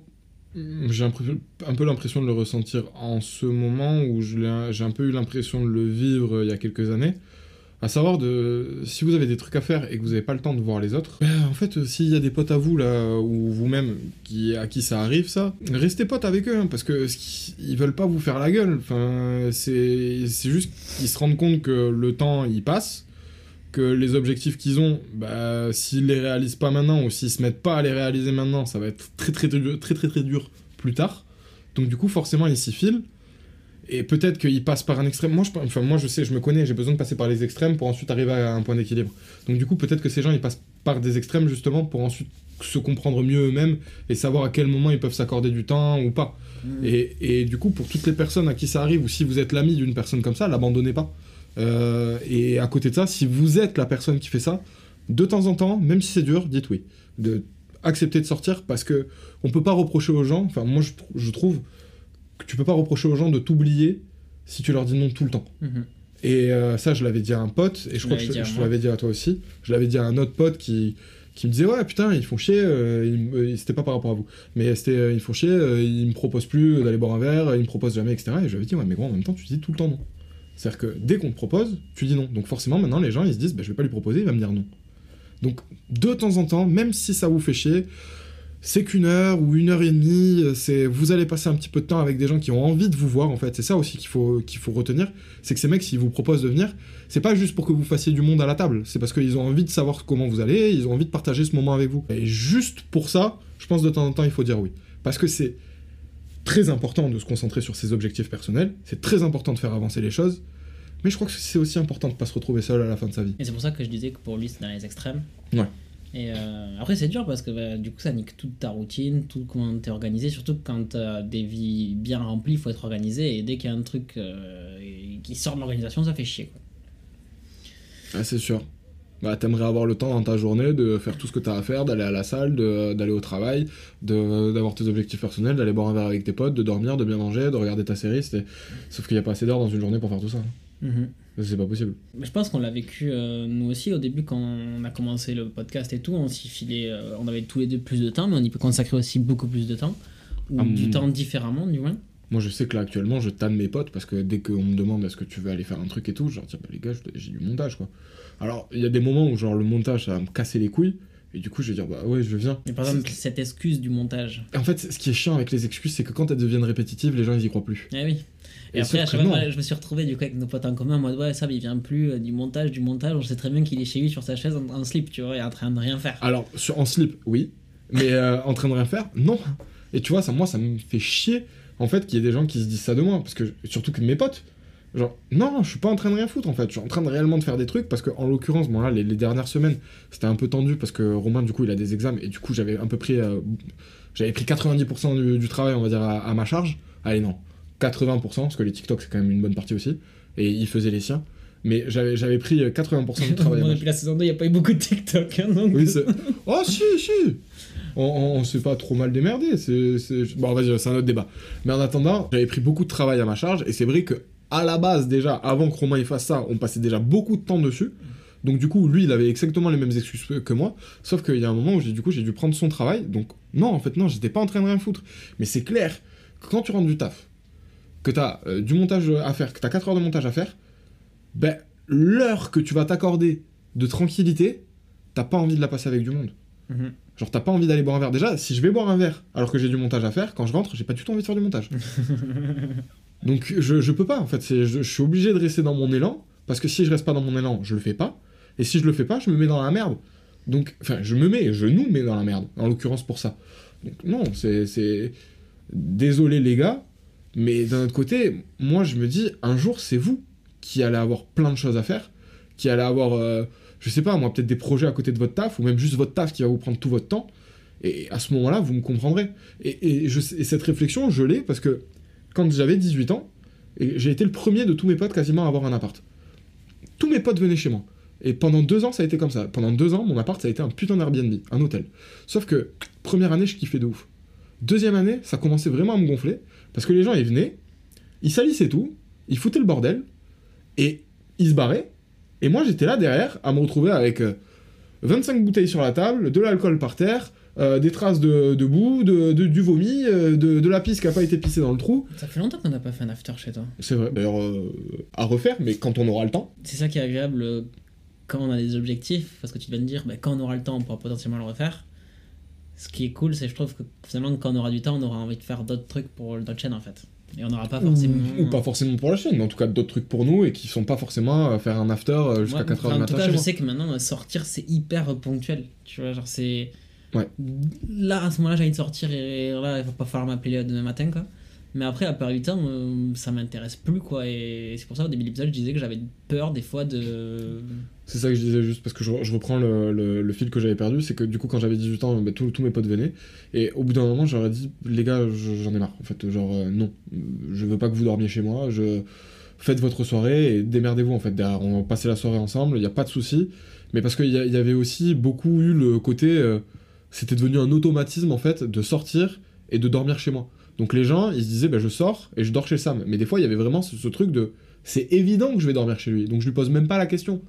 j'ai un, peu- l'impression de le ressentir en ce moment où j'ai un peu eu l'impression de le vivre euh, il y a quelques années. À savoir, de, si vous avez des trucs à faire et que vous n'avez pas le temps de voir les autres, ben, en fait, euh, s'il y a des potes à vous, là, ou vous-même, qui, à qui ça arrive, ça, restez potes avec eux, hein, parce que ils veulent pas vous faire la gueule. Enfin, c'est juste qu'ils se rendent compte que le temps, il passe, que les objectifs qu'ils ont, bah, s'ils les réalisent pas maintenant, ou s'ils se mettent pas à les réaliser maintenant, ça va être très très, très, dur- très, très, très dur plus tard. Donc, du coup, forcément, ils s'y filent. Et peut-être qu'ils passent par un extrême. Moi je, enfin, moi, je sais, je me connais, j'ai besoin de passer par les extrêmes pour ensuite arriver à un point d'équilibre. Donc, du coup, peut-être que ces gens, ils passent par des extrêmes justement pour ensuite se comprendre mieux eux-mêmes et savoir à quel moment ils peuvent s'accorder du temps ou pas. Et, et du coup, pour toutes les personnes à qui ça arrive, ou si vous êtes l'ami d'une personne comme ça, l'abandonnez pas. Euh, et à côté de ça, si vous êtes la personne qui fait ça, de temps en temps, même si c'est dur, dites oui. De accepter de sortir parce que on peut pas reprocher aux gens. Enfin, moi, je, tr- je trouve que tu peux pas reprocher aux gens de t'oublier si tu leur dis non tout le temps. Mhm. Et euh, ça, je l'avais dit à un pote, et je crois que je, l'avais dit à toi aussi. Je l'avais dit à un autre pote qui, qui me disait Ouais, putain, ils font chier, euh, c'était pas par rapport à vous, mais c'était euh, ils font chier, euh, ils me proposent plus d'aller boire un verre, ils me proposent jamais, etc. Et je lui avais dit Ouais, mais gros, en même temps, tu dis tout le temps non. C'est-à-dire que dès qu'on te propose, tu dis non. Donc forcément, maintenant, les gens, ils se disent bah, Je vais pas lui proposer, il va me dire non. Donc, de temps en temps, même si ça vous fait chier, c'est qu'une heure ou une heure et demie, euh, c'est vous allez passer un petit peu de temps avec des gens qui ont envie de vous voir en fait. C'est ça aussi qu'il faut qu'il faut retenir, c'est que ces mecs s'ils vous proposent de venir, c'est pas juste pour que vous fassiez du monde à la table, c'est parce qu'ils ont envie de savoir comment vous allez, ils ont envie de partager ce moment avec vous. Et juste pour ça, je pense de temps en temps il faut dire oui, parce que c'est très important de se concentrer sur ses objectifs personnels, c'est très important de faire avancer les choses. Mais je crois que c'est aussi important de pas se retrouver seul à la fin de sa vie. Et c'est pour ça que je disais que pour lui, c'est dans les extrêmes. Ouais. Et euh, après, c'est dur parce que bah, du coup, ça nique toute ta routine, tout comment t'es organisé. Surtout quand t'as des vies bien remplies, il faut être organisé. Et dès qu'il y a un truc euh, qui sort de l'organisation, ça fait chier. Quoi. Ah, c'est sûr. Bah, t'aimerais avoir le temps dans ta journée de faire tout ce que t'as à faire, d'aller à la salle, d'aller au travail, de- d'avoir tes objectifs personnels, d'aller boire un verre avec tes potes, de dormir, de bien manger, de regarder ta série. c'était- Sauf qu'il n'y a pas assez d'heures dans une journée pour faire tout ça. C'est pas possible. Je pense qu'on l'a vécu euh, nous aussi au début quand on a commencé le podcast et tout. On s'y filait, euh, on avait tous les deux plus de temps, mais on y peut consacrer aussi beaucoup plus de temps. Ou Ah, du temps différemment, du moins. Moi, je sais que là, actuellement, je tanne mes potes parce que dès qu'on me demande est-ce que tu veux aller faire un truc et tout, je leur dis, bah, les gars, j'ai du montage, quoi. Alors, il y a des moments où, genre, le montage, ça va me casser les couilles. Et du coup, je vais dire, bah ouais, je viens. Mais par exemple, cette excuse du montage. En fait, ce qui est chiant avec les excuses, c'est que quand elles deviennent répétitives, les gens, ils y croient plus. Eh oui. Et, Et après, à que chaque fois, je me suis retrouvé du coup avec nos potes en commun en mode ouais, ça, mais il vient plus euh, du montage, du montage. On sait très bien qu'il est chez lui sur sa chaise en, en slip, tu vois, et en train de rien faire. Alors, sur, en slip, oui. Mais euh, en train de rien faire, non. Et tu vois, ça, moi, ça me fait chier, en fait, qu'il y ait des gens qui se disent ça de moi. Parce que, surtout que mes potes. Genre, non, je suis pas en train de rien foutre, en fait. Je suis en train de réellement de faire des trucs. Parce que, en l'occurrence, bon, là, les, les dernières semaines, c'était un peu tendu. Parce que Romain, du coup, il a des examens. Et du coup, j'avais un peu pris. euh, j'avais pris 90% du, du travail, on va dire, à, à ma charge. Allez, non. 80%, parce que les TikTok, c'est quand même une bonne partie aussi. Et il faisait les siens. Mais j'avais pris euh, 80% du travail Bon, depuis la saison 2, il n'y a pas eu beaucoup de TikTok. hein, donc... oui, c'est. Oh, si, si On, s'est pas trop mal démerdé. Bon, vas-y, c'est un autre débat. Mais en attendant, j'avais pris beaucoup de travail à ma charge. Et c'est vrai que, à la base, déjà, avant que Romain il fasse ça, on passait déjà beaucoup de temps dessus. Donc, du coup, lui, il avait exactement les mêmes excuses que moi. Sauf qu'il y a un moment où, j'ai, du coup, j'ai dû prendre son travail. Donc, non, en fait, non, j'étais pas en train de rien foutre. Mais c'est clair quand tu rentres du taf, que t'as euh, du montage à faire, que t'as 4 heures de montage à faire, ben, l'heure que tu vas t'accorder de tranquillité, t'as pas envie de la passer avec du monde. Mhm. Genre, t'as pas envie d'aller boire un verre. Déjà, si je vais boire un verre alors que j'ai du montage à faire, quand je rentre, j'ai pas du tout envie de faire du montage. Donc, je, je peux pas, en fait. C'est, je, je suis obligé de rester dans mon élan, parce que si je reste pas dans mon élan, je le fais pas. Et si je le fais pas, je me mets dans la merde. Donc, enfin, je me mets, je nous mets dans la merde, en l'occurrence pour ça. Donc, non, c'est. c'est... Désolé, les gars, mais d'un autre côté, moi, je me dis, un jour, c'est vous qui allez avoir plein de choses à faire, qui allez avoir. euh, je sais pas, moi, peut-être des projets à côté de votre taf, ou même juste votre taf qui va vous prendre tout votre temps. Et à ce moment-là, vous me comprendrez. Et, cette réflexion, je l'ai parce que quand j'avais 18 ans, j'ai été le premier de tous mes potes quasiment à avoir un appart. Tous mes potes venaient chez moi. Et pendant deux ans, ça a été comme ça. Pendant deux ans, mon appart, ça a été un putain d'Airbnb, un hôtel. Sauf que, première année, je kiffais de ouf. Deuxième année, ça commençait vraiment à me gonfler, parce que les gens, ils venaient, ils salissaient tout, ils foutaient le bordel, et ils se barraient. Et moi, j'étais là derrière, à me retrouver avec euh, 25 bouteilles sur la table, de l'alcool par terre, euh, des traces de, de boue, de, de- du vomi, euh, de, de la pisse qui a pas été pissée dans le trou. Ça fait longtemps qu'on n'a pas fait un after chez toi. C'est vrai. D'ailleurs, euh, à refaire, mais quand on aura le temps. C'est ça qui est agréable euh, quand on a des objectifs, parce que tu vas me dire, bah, quand on aura le temps, on pourra potentiellement le refaire. Ce qui est cool, c'est je trouve que finalement, quand on aura du temps, on aura envie de faire d'autres trucs pour notre chaîne en fait. Et on n'aura pas forcément. Ou, ou pas forcément pour la chaîne, mais en tout cas d'autres trucs pour nous et qui sont pas forcément à faire un after euh, jusqu'à Moi, 4h enfin, du En matin tout cas, je sais que maintenant, euh, sortir, c'est hyper ponctuel. Tu vois, genre, c'est. Ouais. Là, à ce moment-là, j'ai envie de sortir et là, il va pas falloir m'appeler demain matin, quoi. Mais après, à part 8 ans, euh, ça m'intéresse plus, quoi. Et c'est pour ça, au début de l'épisode, je disais que j'avais peur, des fois, de. C'est ça que je disais juste parce que je, reprends le, le- fil que j'avais perdu, c'est que du coup quand j'avais 18 ans, bah, tous mes potes venaient et au bout d'un moment j'aurais dit les gars je- j'en ai marre en fait genre euh, non je veux pas que vous dormiez chez moi, faites votre soirée et démerdez-vous en fait derrière on va passer la soirée ensemble, il y a pas de souci mais parce qu'il y, y avait aussi beaucoup eu le côté euh, c'était devenu un automatisme en fait de sortir et de dormir chez moi. Donc les gens ils se disaient bah, je sors et je dors chez Sam mais des fois il y avait vraiment ce, ce truc de c'est évident que je vais dormir chez lui donc je lui pose même pas la question.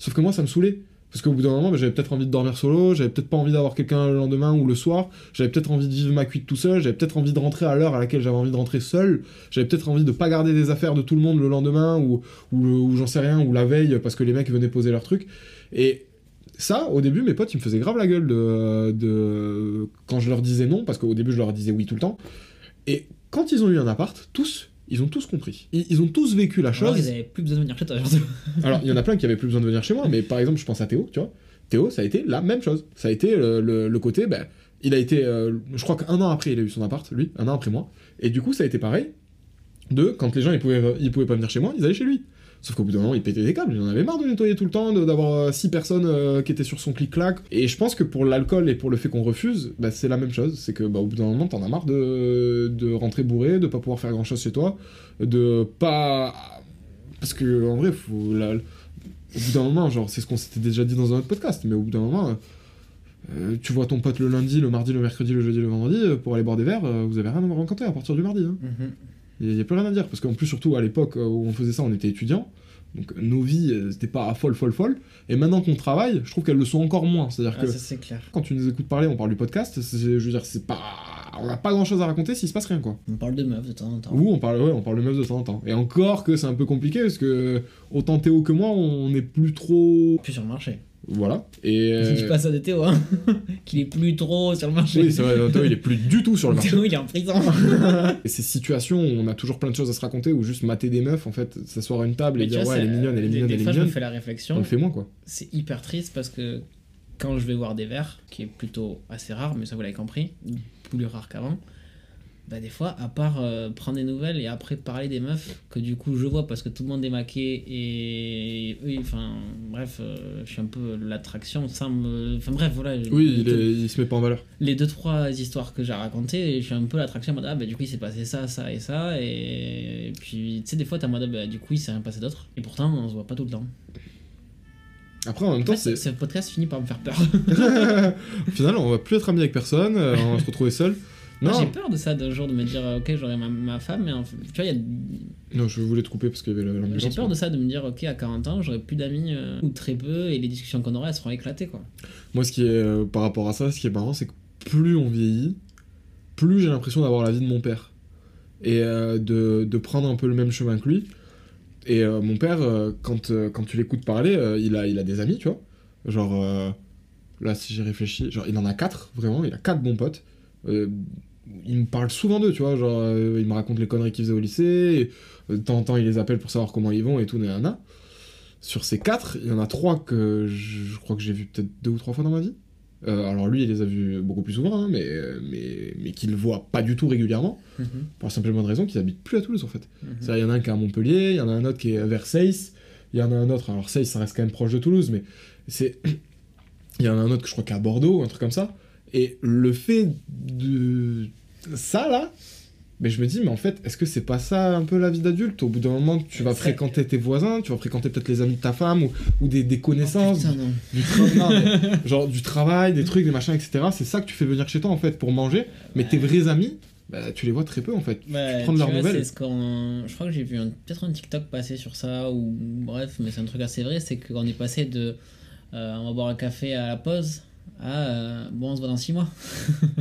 Sauf que moi, ça me saoulait. Parce qu'au bout d'un moment, bah, j'avais peut-être envie de dormir solo, j'avais peut-être pas envie d'avoir quelqu'un le lendemain ou le soir, j'avais peut-être envie de vivre ma cuite tout seul, j'avais peut-être envie de rentrer à l'heure à laquelle j'avais envie de rentrer seul, j'avais peut-être envie de pas garder des affaires de tout le monde le lendemain ou, ou, ou j'en sais rien, ou la veille parce que les mecs venaient poser leurs trucs. Et ça, au début, mes potes, ils me faisaient grave la gueule de, de... quand je leur disais non, parce qu'au début, je leur disais oui tout le temps. Et quand ils ont eu un appart, tous, ils ont tous compris. Ils, ils ont tous vécu la chose. Alors, ils avaient plus besoin de venir chez toi. Alors, il y en a plein qui avaient plus besoin de venir chez moi, mais par exemple, je pense à Théo, tu vois. Théo, ça a été la même chose. Ça a été le, le- le côté, ben, il a été, euh, je crois qu'un an après, il a eu son appart, lui, un an après moi. Et du coup, ça a été pareil. De, quand les gens, ils pouvaient, ils pouvaient pas venir chez moi, ils allaient chez lui. Sauf qu'au bout d'un moment, il pétait des câbles. Il en avait marre de nettoyer tout le temps, d'avoir euh, six personnes euh, qui étaient sur son clic-clac. Et je pense que pour l'alcool et pour le fait qu'on refuse, bah, c'est la même chose. C'est que, bah, au bout d'un moment, t'en as marre de, de rentrer bourré, de pas pouvoir faire grand-chose chez toi, de pas... Parce que, en vrai, Au bout d'un moment, genre, c'est ce qu'on s'était déjà dit dans un autre podcast, mais au bout d'un moment... euh, tu vois ton pote le lundi, le mardi, le mercredi, le jeudi, le vendredi, euh, pour aller boire des verres, euh, vous avez rien à rencontrer à partir du mardi. Hein. Il n'y a plus rien à dire, parce qu'en plus, surtout à l'époque euh, où on faisait ça, on était étudiants. Donc nos vies, euh, c'était pas folle, folle, folle. Et maintenant qu'on travaille, je trouve qu'elles le sont encore moins. C'est-à-dire Ah, que ça, c'est clair. quand tu nous écoutes parler, on parle du podcast, c'est- je veux dire, c'est pas. On n'a pas grand chose à raconter s'il se passe rien, quoi. On parle de meufs de temps en temps. Ou on parle, ouais, on parle de meufs de temps en temps. Et encore que c'est un peu compliqué, parce que autant Théo que moi, on n'est plus trop. Plus sur le marché. Voilà. Et. Je dis pas ça de Théo, hein. Qu'il est plus trop sur le marché. Oui, c'est vrai, Théo, il est plus du tout sur le marché. Théo, il est en prison. Et ces situations où on a toujours plein de choses à se raconter, ou juste mater des meufs, en fait, s'asseoir à une table et Mais tu dire vois, ouais, elle est mignonne, elle est mignonne, elle est fois, je me mignonne. fais la On réflexion. le fait moins, quoi. C'est hyper triste parce que quand je vais voir des verres, qui est plutôt assez rare, mais ça vous l'avez compris, plus rare qu'avant, bah des fois, à part euh, prendre des nouvelles et après parler des meufs, que du coup je vois parce que tout le monde est maqué et oui, enfin bref, euh, je suis un peu l'attraction sans me. Enfin bref, voilà. Oui, il, est- il se met pas en valeur. les deux trois histoires que j'ai racontées, je suis un peu l'attraction en mode ah bah du coup il s'est passé ça, ça et ça, et, et puis tu sais, des fois t'es en mode bah du coup il s'est rien passé d'autre, et pourtant on se voit pas tout le temps. Après, en même temps, c'est. ce ce podcast finit par me faire peur. Au final, on va plus être amis avec personne, euh, on va se retrouver seul. Non, j'ai peur de ça, d'un jour, de me dire, euh, ok, j'aurai ma, ma femme, mais en fait, tu vois, il y a... non, je voulais te couper parce qu'il y avait la- l'ambulance. j'ai peur de ça, de me dire, ok, à 40 ans, j'aurai plus d'amis, euh, ou très peu, et les discussions qu'on aura, elles seront éclatées, quoi. Moi, ce qui est euh, par rapport à ça, ce qui est marrant, c'est que plus on vieillit, plus j'ai l'impression d'avoir la vie de mon père et euh, de, de prendre un peu le même chemin que lui. Et mon père, quand, quand tu l'écoutes parler, il, a, il a des amis, tu vois. Genre, là, si j'ai réfléchi, genre, il en a quatre, vraiment, il a quatre bons potes. Euh, il me parle souvent d'eux, tu vois. Genre, euh, il me raconte les conneries qu'il faisait au lycée. et, euh, de temps en temps, il les appelle pour savoir comment ils vont et tout, nanana. Sur ces quatre, il y en a trois que je, je crois que j'ai vu peut-être deux ou trois fois dans ma vie. Euh, alors lui, il les a vus beaucoup plus souvent, hein, mais, mais, mais qu'il voit pas du tout régulièrement, pour la simple et bonne raison qu'ils habitent plus à Toulouse en fait. C'est-à-dire, il y en a un qui est à Montpellier, il y en a un autre qui est à Versailles, il y en a un autre, alors Seyss, ça reste quand même proche de Toulouse, mais c'est. Il y en a un autre que je crois qui est à Bordeaux, un truc comme ça. Et le fait de. Ça là, mais je me dis, mais en fait, est-ce que c'est pas ça un peu la vie d'adulte? Au bout d'un moment, tu vas fréquenter tes voisins, tu vas fréquenter peut-être les amis de ta femme ou, ou des, des connaissances, Oh, putain, du tra- non, mais genre du travail, des trucs, des machins, etc. C'est ça que tu fais venir chez toi en fait pour manger. Mais tes vrais amis, bah, tu les vois très peu en fait. Ouais, tu prends de leurs nouvelles. ce. Je crois que j'ai vu un- peut-être un TikTok passer sur ça, ou bref, mais c'est un truc assez vrai, c'est qu'on est passé de... euh, on va boire un café à la pause, Ah, euh, bon, on se voit dans 6 mois.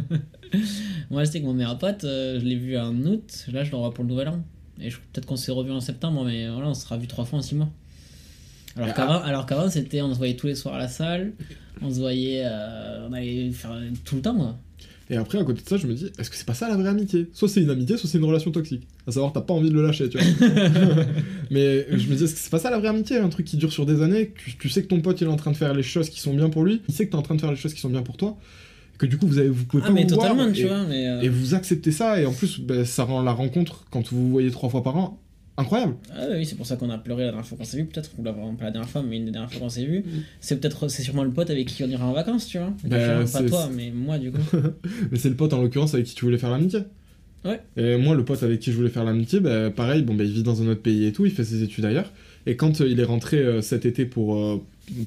Moi, je sais que mon meilleur pote, euh, je l'ai vu en août, là, je le revois pour le nouvel an. Et peut-être qu'on s'est revu en septembre, mais voilà, on sera vu trois fois en 6 mois. Alors Ah. qu'avant, alors qu'avant, c'était, on se voyait tous les soirs à la salle, on se voyait, euh, on allait faire tout le temps, moi. Et après, à côté de ça, je me dis, est-ce que c'est pas ça la vraie amitié? Soit c'est une amitié, soit c'est une relation toxique. À savoir, t'as pas envie de le lâcher, tu vois. Mais je me dis, est-ce que c'est pas ça la vraie amitié? Un truc qui dure sur des années, tu, tu sais que ton pote il est en train de faire les choses qui sont bien pour lui, il sait que t'es en train de faire les choses qui sont bien pour toi, que du coup vous, avez, vous pouvez Ah, pas mais vous totalement, voir, tu et, vois, mais. euh, et vous acceptez ça, et en plus, ben, ça rend la rencontre, quand vous vous voyez trois fois par an, incroyable. Ah oui, c'est pour ça qu'on a pleuré la dernière fois qu'on s'est vu, peut-être, ou la, pas la dernière fois, mais une des dernières fois qu'on s'est vu. C'est peut-être, c'est sûrement le pote avec qui on ira en vacances, tu vois. Bah, pas toi, mais moi, du coup. Mais c'est le pote en l'occurrence avec qui tu voulais faire l'amitié. Ouais. Et moi, le pote avec qui je voulais faire l'amitié, bah, pareil, bon, bah, il vit dans un autre pays et tout, il fait ses études ailleurs. Et quand euh, il est rentré euh, cet été pour, euh,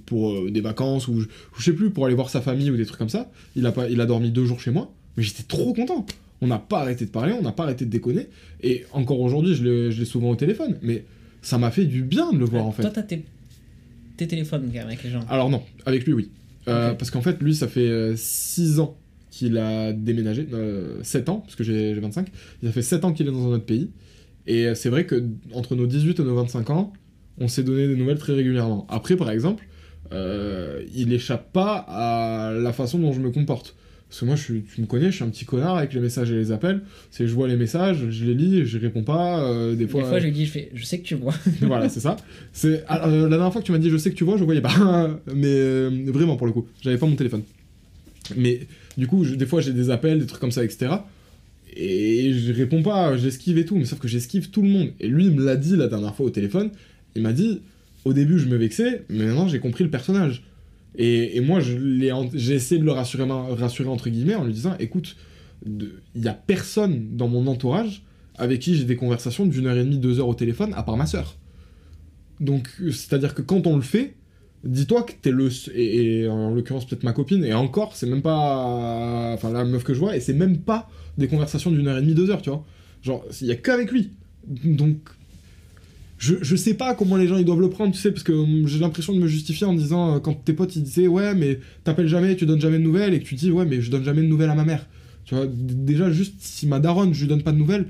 pour euh, des vacances ou je, ou je sais plus, pour aller voir sa famille ou des trucs comme ça, il a, pas, il a dormi deux jours chez moi. Mais j'étais trop content. On n'a pas arrêté de parler, on n'a pas arrêté de déconner. Et encore aujourd'hui, je l'ai souvent au téléphone. Mais ça m'a fait du bien de le voir en fait. Toi, t'as tes, tes téléphones, quand même, avec les gens. Alors non, avec lui oui. Euh. Parce qu'en fait, lui, ça fait 6 ans qu'il a déménagé, 7 ans, parce que j'ai j'ai 25, il a fait 7 ans qu'il est dans un autre pays. Et euh, c'est vrai que entre nos 18 et nos 25 ans, on s'est donné des nouvelles très régulièrement. Après, par exemple, euh, il échappe pas à la façon dont je me comporte. Parce que moi, je suis, tu me connais, je suis un petit connard avec les messages et les appels. C'est je vois les messages, je les lis, je réponds pas. euh, des fois, Des fois, je lui dis, je fais, je sais que tu vois. voilà, c'est ça. C'est alors, euh, la dernière fois que tu m'as dit je sais que tu vois, je voyais pas. Mais euh, vraiment pour le coup, j'avais pas mon téléphone. Mais du coup, je- des fois j'ai des appels, des trucs comme ça, etc. Et je réponds pas, j'esquive et tout, mais sauf que j'esquive tout le monde. Et lui, il me l'a dit la dernière fois au téléphone. Il m'a dit au début je me vexais, mais maintenant j'ai compris le personnage. Et, moi, j'ai essayé de le rassurer, entre guillemets en lui disant écoute, il y a personne dans mon entourage avec qui j'ai des conversations d'une heure et demie, deux heures au téléphone, à part ma sœur. Donc, c'est-à-dire que quand on le fait, dis-toi que t'es le. Et, et en l'occurrence, peut-être ma copine, et encore, c'est même pas. Enfin, la meuf que je vois, et c'est même pas des conversations d'une heure et demie, deux heures, tu vois. Genre, il y a qu'avec lui. Donc. Je, sais pas comment les gens ils doivent le prendre, tu sais, parce que hum, j'ai l'impression de me justifier en disant, euh, quand tes potes ils disaient, ouais, mais t'appelles jamais, tu donnes jamais de nouvelles, et que tu dis, ouais, mais je donne jamais de nouvelles à ma mère. Tu vois, déjà, juste si ma daronne, je lui donne pas de nouvelles,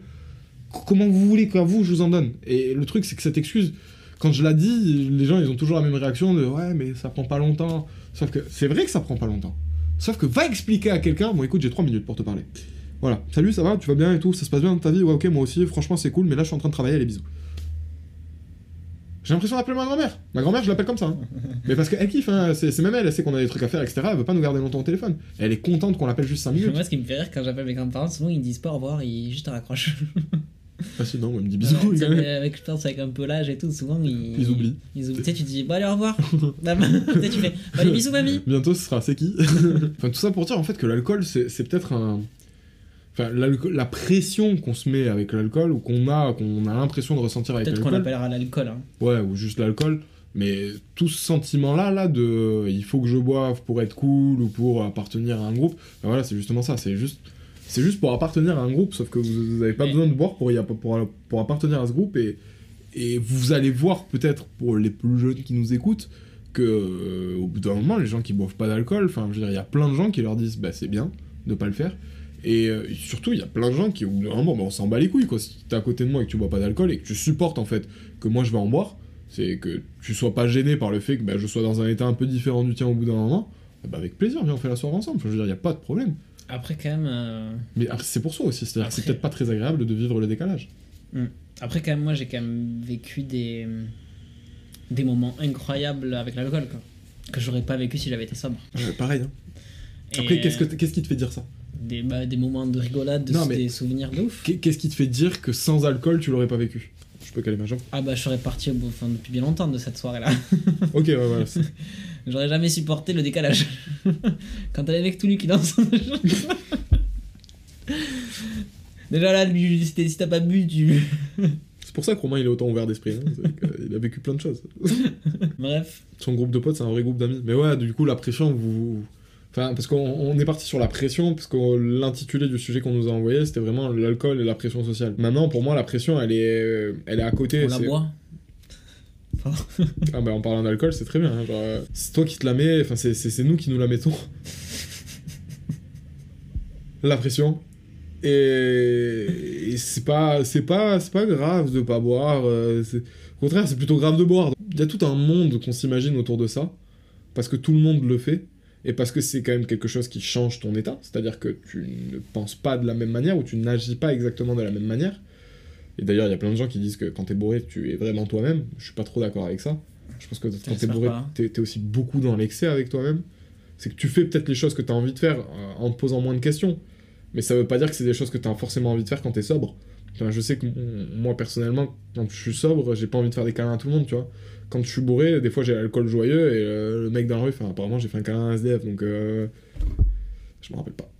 comment vous voulez qu'à vous, je vous en donne? Et le truc, c'est que cette excuse, quand je la dis, les gens, ils ont toujours la même réaction de, ouais, mais ça prend pas longtemps. Sauf que c'est vrai que ça prend pas longtemps. Sauf que va expliquer à quelqu'un, bon, écoute, j'ai 3 minutes pour te parler. Voilà, salut, ça va, tu vas bien et tout, ça se passe bien dans ta vie, ouais, ok, moi aussi, franchement, c'est cool, mais là, je suis en train de travailler, allez, bisous. J'ai l'impression d'appeler ma grand-mère. Ma grand-mère, je l'appelle comme ça. hein. Mais parce qu'elle kiffe, hein. c'est même elle, elle sait qu'on a des trucs à faire, etc. Elle veut pas nous garder longtemps au téléphone. Elle est contente qu'on l'appelle juste 5 minutes. Moi, ce qui me fait rire quand j'appelle mes grands-parents, souvent ils disent pas au revoir, ils juste raccrochent. Facile, non, elle me dit bisous. Ouais, avec, je pense avec un peu l'âge et tout, souvent ils. Ils oublient. Ils oublient. Tu sais, tu dis, bon, allez, au revoir. Tu sais, tu fais, bon, allez, bisous, mamie. Bientôt, ce sera c'est qui? Enfin, tout ça pour dire en fait que l'alcool, c'est peut-être un. Enfin, l'alcool- la pression qu'on se met avec l'alcool ou qu'on a, qu'on a l'impression de ressentir avec Peut-être qu'on l'alcool. l'appellera l'alcool. Hein. Ouais, ou juste l'alcool. Mais tout ce sentiment-là, là, de il faut que je boive pour être cool ou pour appartenir à un groupe, ben voilà, c'est justement ça. C'est juste, c'est juste pour appartenir à un groupe, sauf que vous n'avez pas Mais- besoin de boire pour, y pour, pour appartenir à ce groupe. Et, et vous allez voir, peut-être pour les plus jeunes qui nous écoutent, que euh, au bout d'un moment, les gens qui boivent pas d'alcool, enfin, je veux dire, il y a plein de gens qui leur disent, bah c'est bien de pas le faire. Et euh, surtout, il y a plein de gens qui, au bout d'un moment, bah, on s'en bat les couilles, quoi. Si t'es à côté de moi et que tu bois pas d'alcool et que tu supportes, en fait, que moi je vais en boire, c'est que tu sois pas gêné par le fait que bah, je sois dans un état un peu différent du tien au bout d'un moment, bah, avec plaisir, viens, on fait la soirée ensemble. Enfin, je veux dire, il y a pas de problème. Après, quand même. euh, Mais après, c'est pour ça aussi, c'est-à-dire que c'est Après- peut-être pas très agréable de vivre le décalage. Après, quand même, moi, j'ai quand même vécu des. des moments incroyables avec l'alcool, quoi. Que j'aurais pas vécu si j'avais été sobre. Ouais, pareil. hein. Et, Après, qu'est-ce, que qu'est-ce qui te fait dire ça? Des, bah, des moments de rigolade, de- Non, mais- des souvenirs de ouf. Qu'est- Qu'est-ce qui te fait dire que sans alcool, tu l'aurais pas vécu? Je peux caler ma jambe. Ah bah je serais parti au bout- enfin, depuis bien longtemps de cette soirée-là. Ok, ouais, voilà. c'est- J'aurais jamais supporté le décalage. Quand t'as les mecs tout nus qui dansent. Déjà là, lui, si t'as pas bu, tu... C'est pour ça que Romain, il est autant ouvert d'esprit. hein. C'est qu'il a vécu plein de choses. Bref. Son groupe de potes, c'est un vrai groupe d'amis. Mais ouais, du coup, la pression, vous. Enfin, parce qu'on on est parti sur la pression, parce que l'intitulé du sujet qu'on nous a envoyé, c'était vraiment l'alcool et la pression sociale. Maintenant, pour moi, la pression, elle est, elle est à côté. On la boit. Ah bah en parlant d'alcool, c'est très bien. hein, genre, euh, c'est toi qui te la mets, enfin c'est- nous qui nous la mettons. la pression. Et, et c'est pas, c'est pas, c'est pas grave de pas boire. euh, Au contraire, c'est plutôt grave de boire. Il y a tout un monde qu'on s'imagine autour de ça, parce que tout le monde le fait, et parce que c'est quand même quelque chose qui change ton état. C'est-à-dire que tu ne penses pas de la même manière, ou tu n'agis pas exactement de la même manière. Et d'ailleurs, il y a plein de gens qui disent que quand t'es bourré, tu es vraiment toi-même. Je suis pas trop d'accord avec ça. Je pense que quand t'es bourré, pas. t'es t'es aussi beaucoup dans l'excès avec toi-même. C'est que tu fais peut-être les choses que t'as envie de faire euh, en te posant moins de questions. Mais ça veut pas dire que c'est des choses que t'as forcément envie de faire quand t'es sobre. Enfin, je sais que moi, personnellement, quand je suis sobre, j'ai pas envie de faire des câlins à tout le monde, tu vois. Quand je suis bourré, des fois j'ai l'alcool joyeux et euh, le mec dans la rue, enfin, apparemment j'ai fait un câlin à un SDF, donc euh, je me rappelle pas.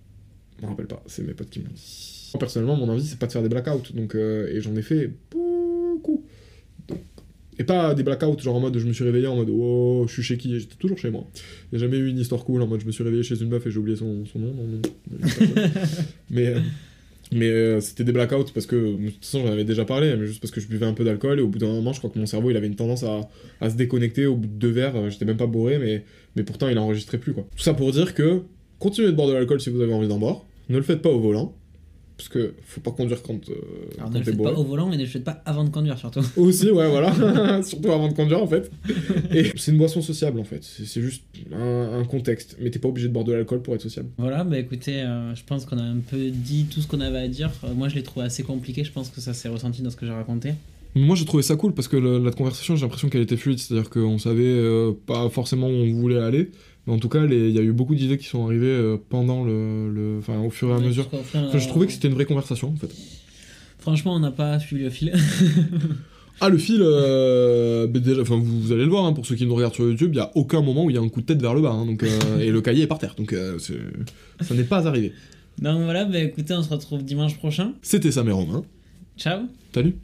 Je me rappelle pas, c'est mes potes qui m'ont dit. Moi, personnellement, mon envie, c'est pas de faire des blackouts, donc, euh, et j'en ai fait beaucoup. Donc, et pas des blackouts, genre en mode je me suis réveillé en mode oh, je suis chez qui? J'étais toujours chez moi. Il n'y a jamais eu une histoire cool en mode je me suis réveillé chez une meuf et j'ai oublié son, son nom. Non, non. mais euh, mais euh, c'était des blackouts parce que, de toute façon, j'en avais déjà parlé, mais juste parce que je buvais un peu d'alcool et au bout d'un moment, je crois que mon cerveau il avait une tendance à, se déconnecter au bout de deux verres. J'étais même pas bourré, mais, mais pourtant il enregistrait plus quoi. Tout ça pour dire que continuez de boire de l'alcool si vous avez envie d'en boire. Ne le faites pas au volant. Parce que faut pas conduire quand, euh, Alors quand ne le t'es faites bourré. pas au volant et ne le faites pas avant de conduire surtout. Aussi, ouais, voilà. Surtout avant de conduire, en fait. Et c'est une boisson sociable, en fait. C'est juste un, un contexte. Mais t'es pas obligé de boire de l'alcool pour être sociable. Voilà, bah écoutez, euh, je pense qu'on a un peu dit tout ce qu'on avait à dire. Euh, moi je l'ai trouvé assez compliqué, je pense que ça s'est ressenti dans ce que j'ai raconté. Moi, j'ai trouvé ça cool parce que le- la conversation, j'ai l'impression qu'elle était fluide. C'est-à-dire qu'on savait euh, pas forcément où on voulait aller. Mais en tout cas, il y a eu beaucoup d'idées qui sont arrivées euh, pendant le, le- Enfin, au fur et à Ouais, mesure. je trouvais que c'était une vraie conversation, en fait. Franchement, on n'a pas suivi le fil. Ah, le fil, euh, bah, déjà, enfin, vous, vous allez le voir, hein, pour ceux qui nous regardent sur YouTube, il y a aucun moment où il y a un coup de tête vers le bas. hein, donc, euh, et le cahier est par terre. Donc, euh, ça n'est pas arrivé. Donc voilà, bah écoutez, on se retrouve dimanche prochain. C'était ça, mes Romains. Ciao Salut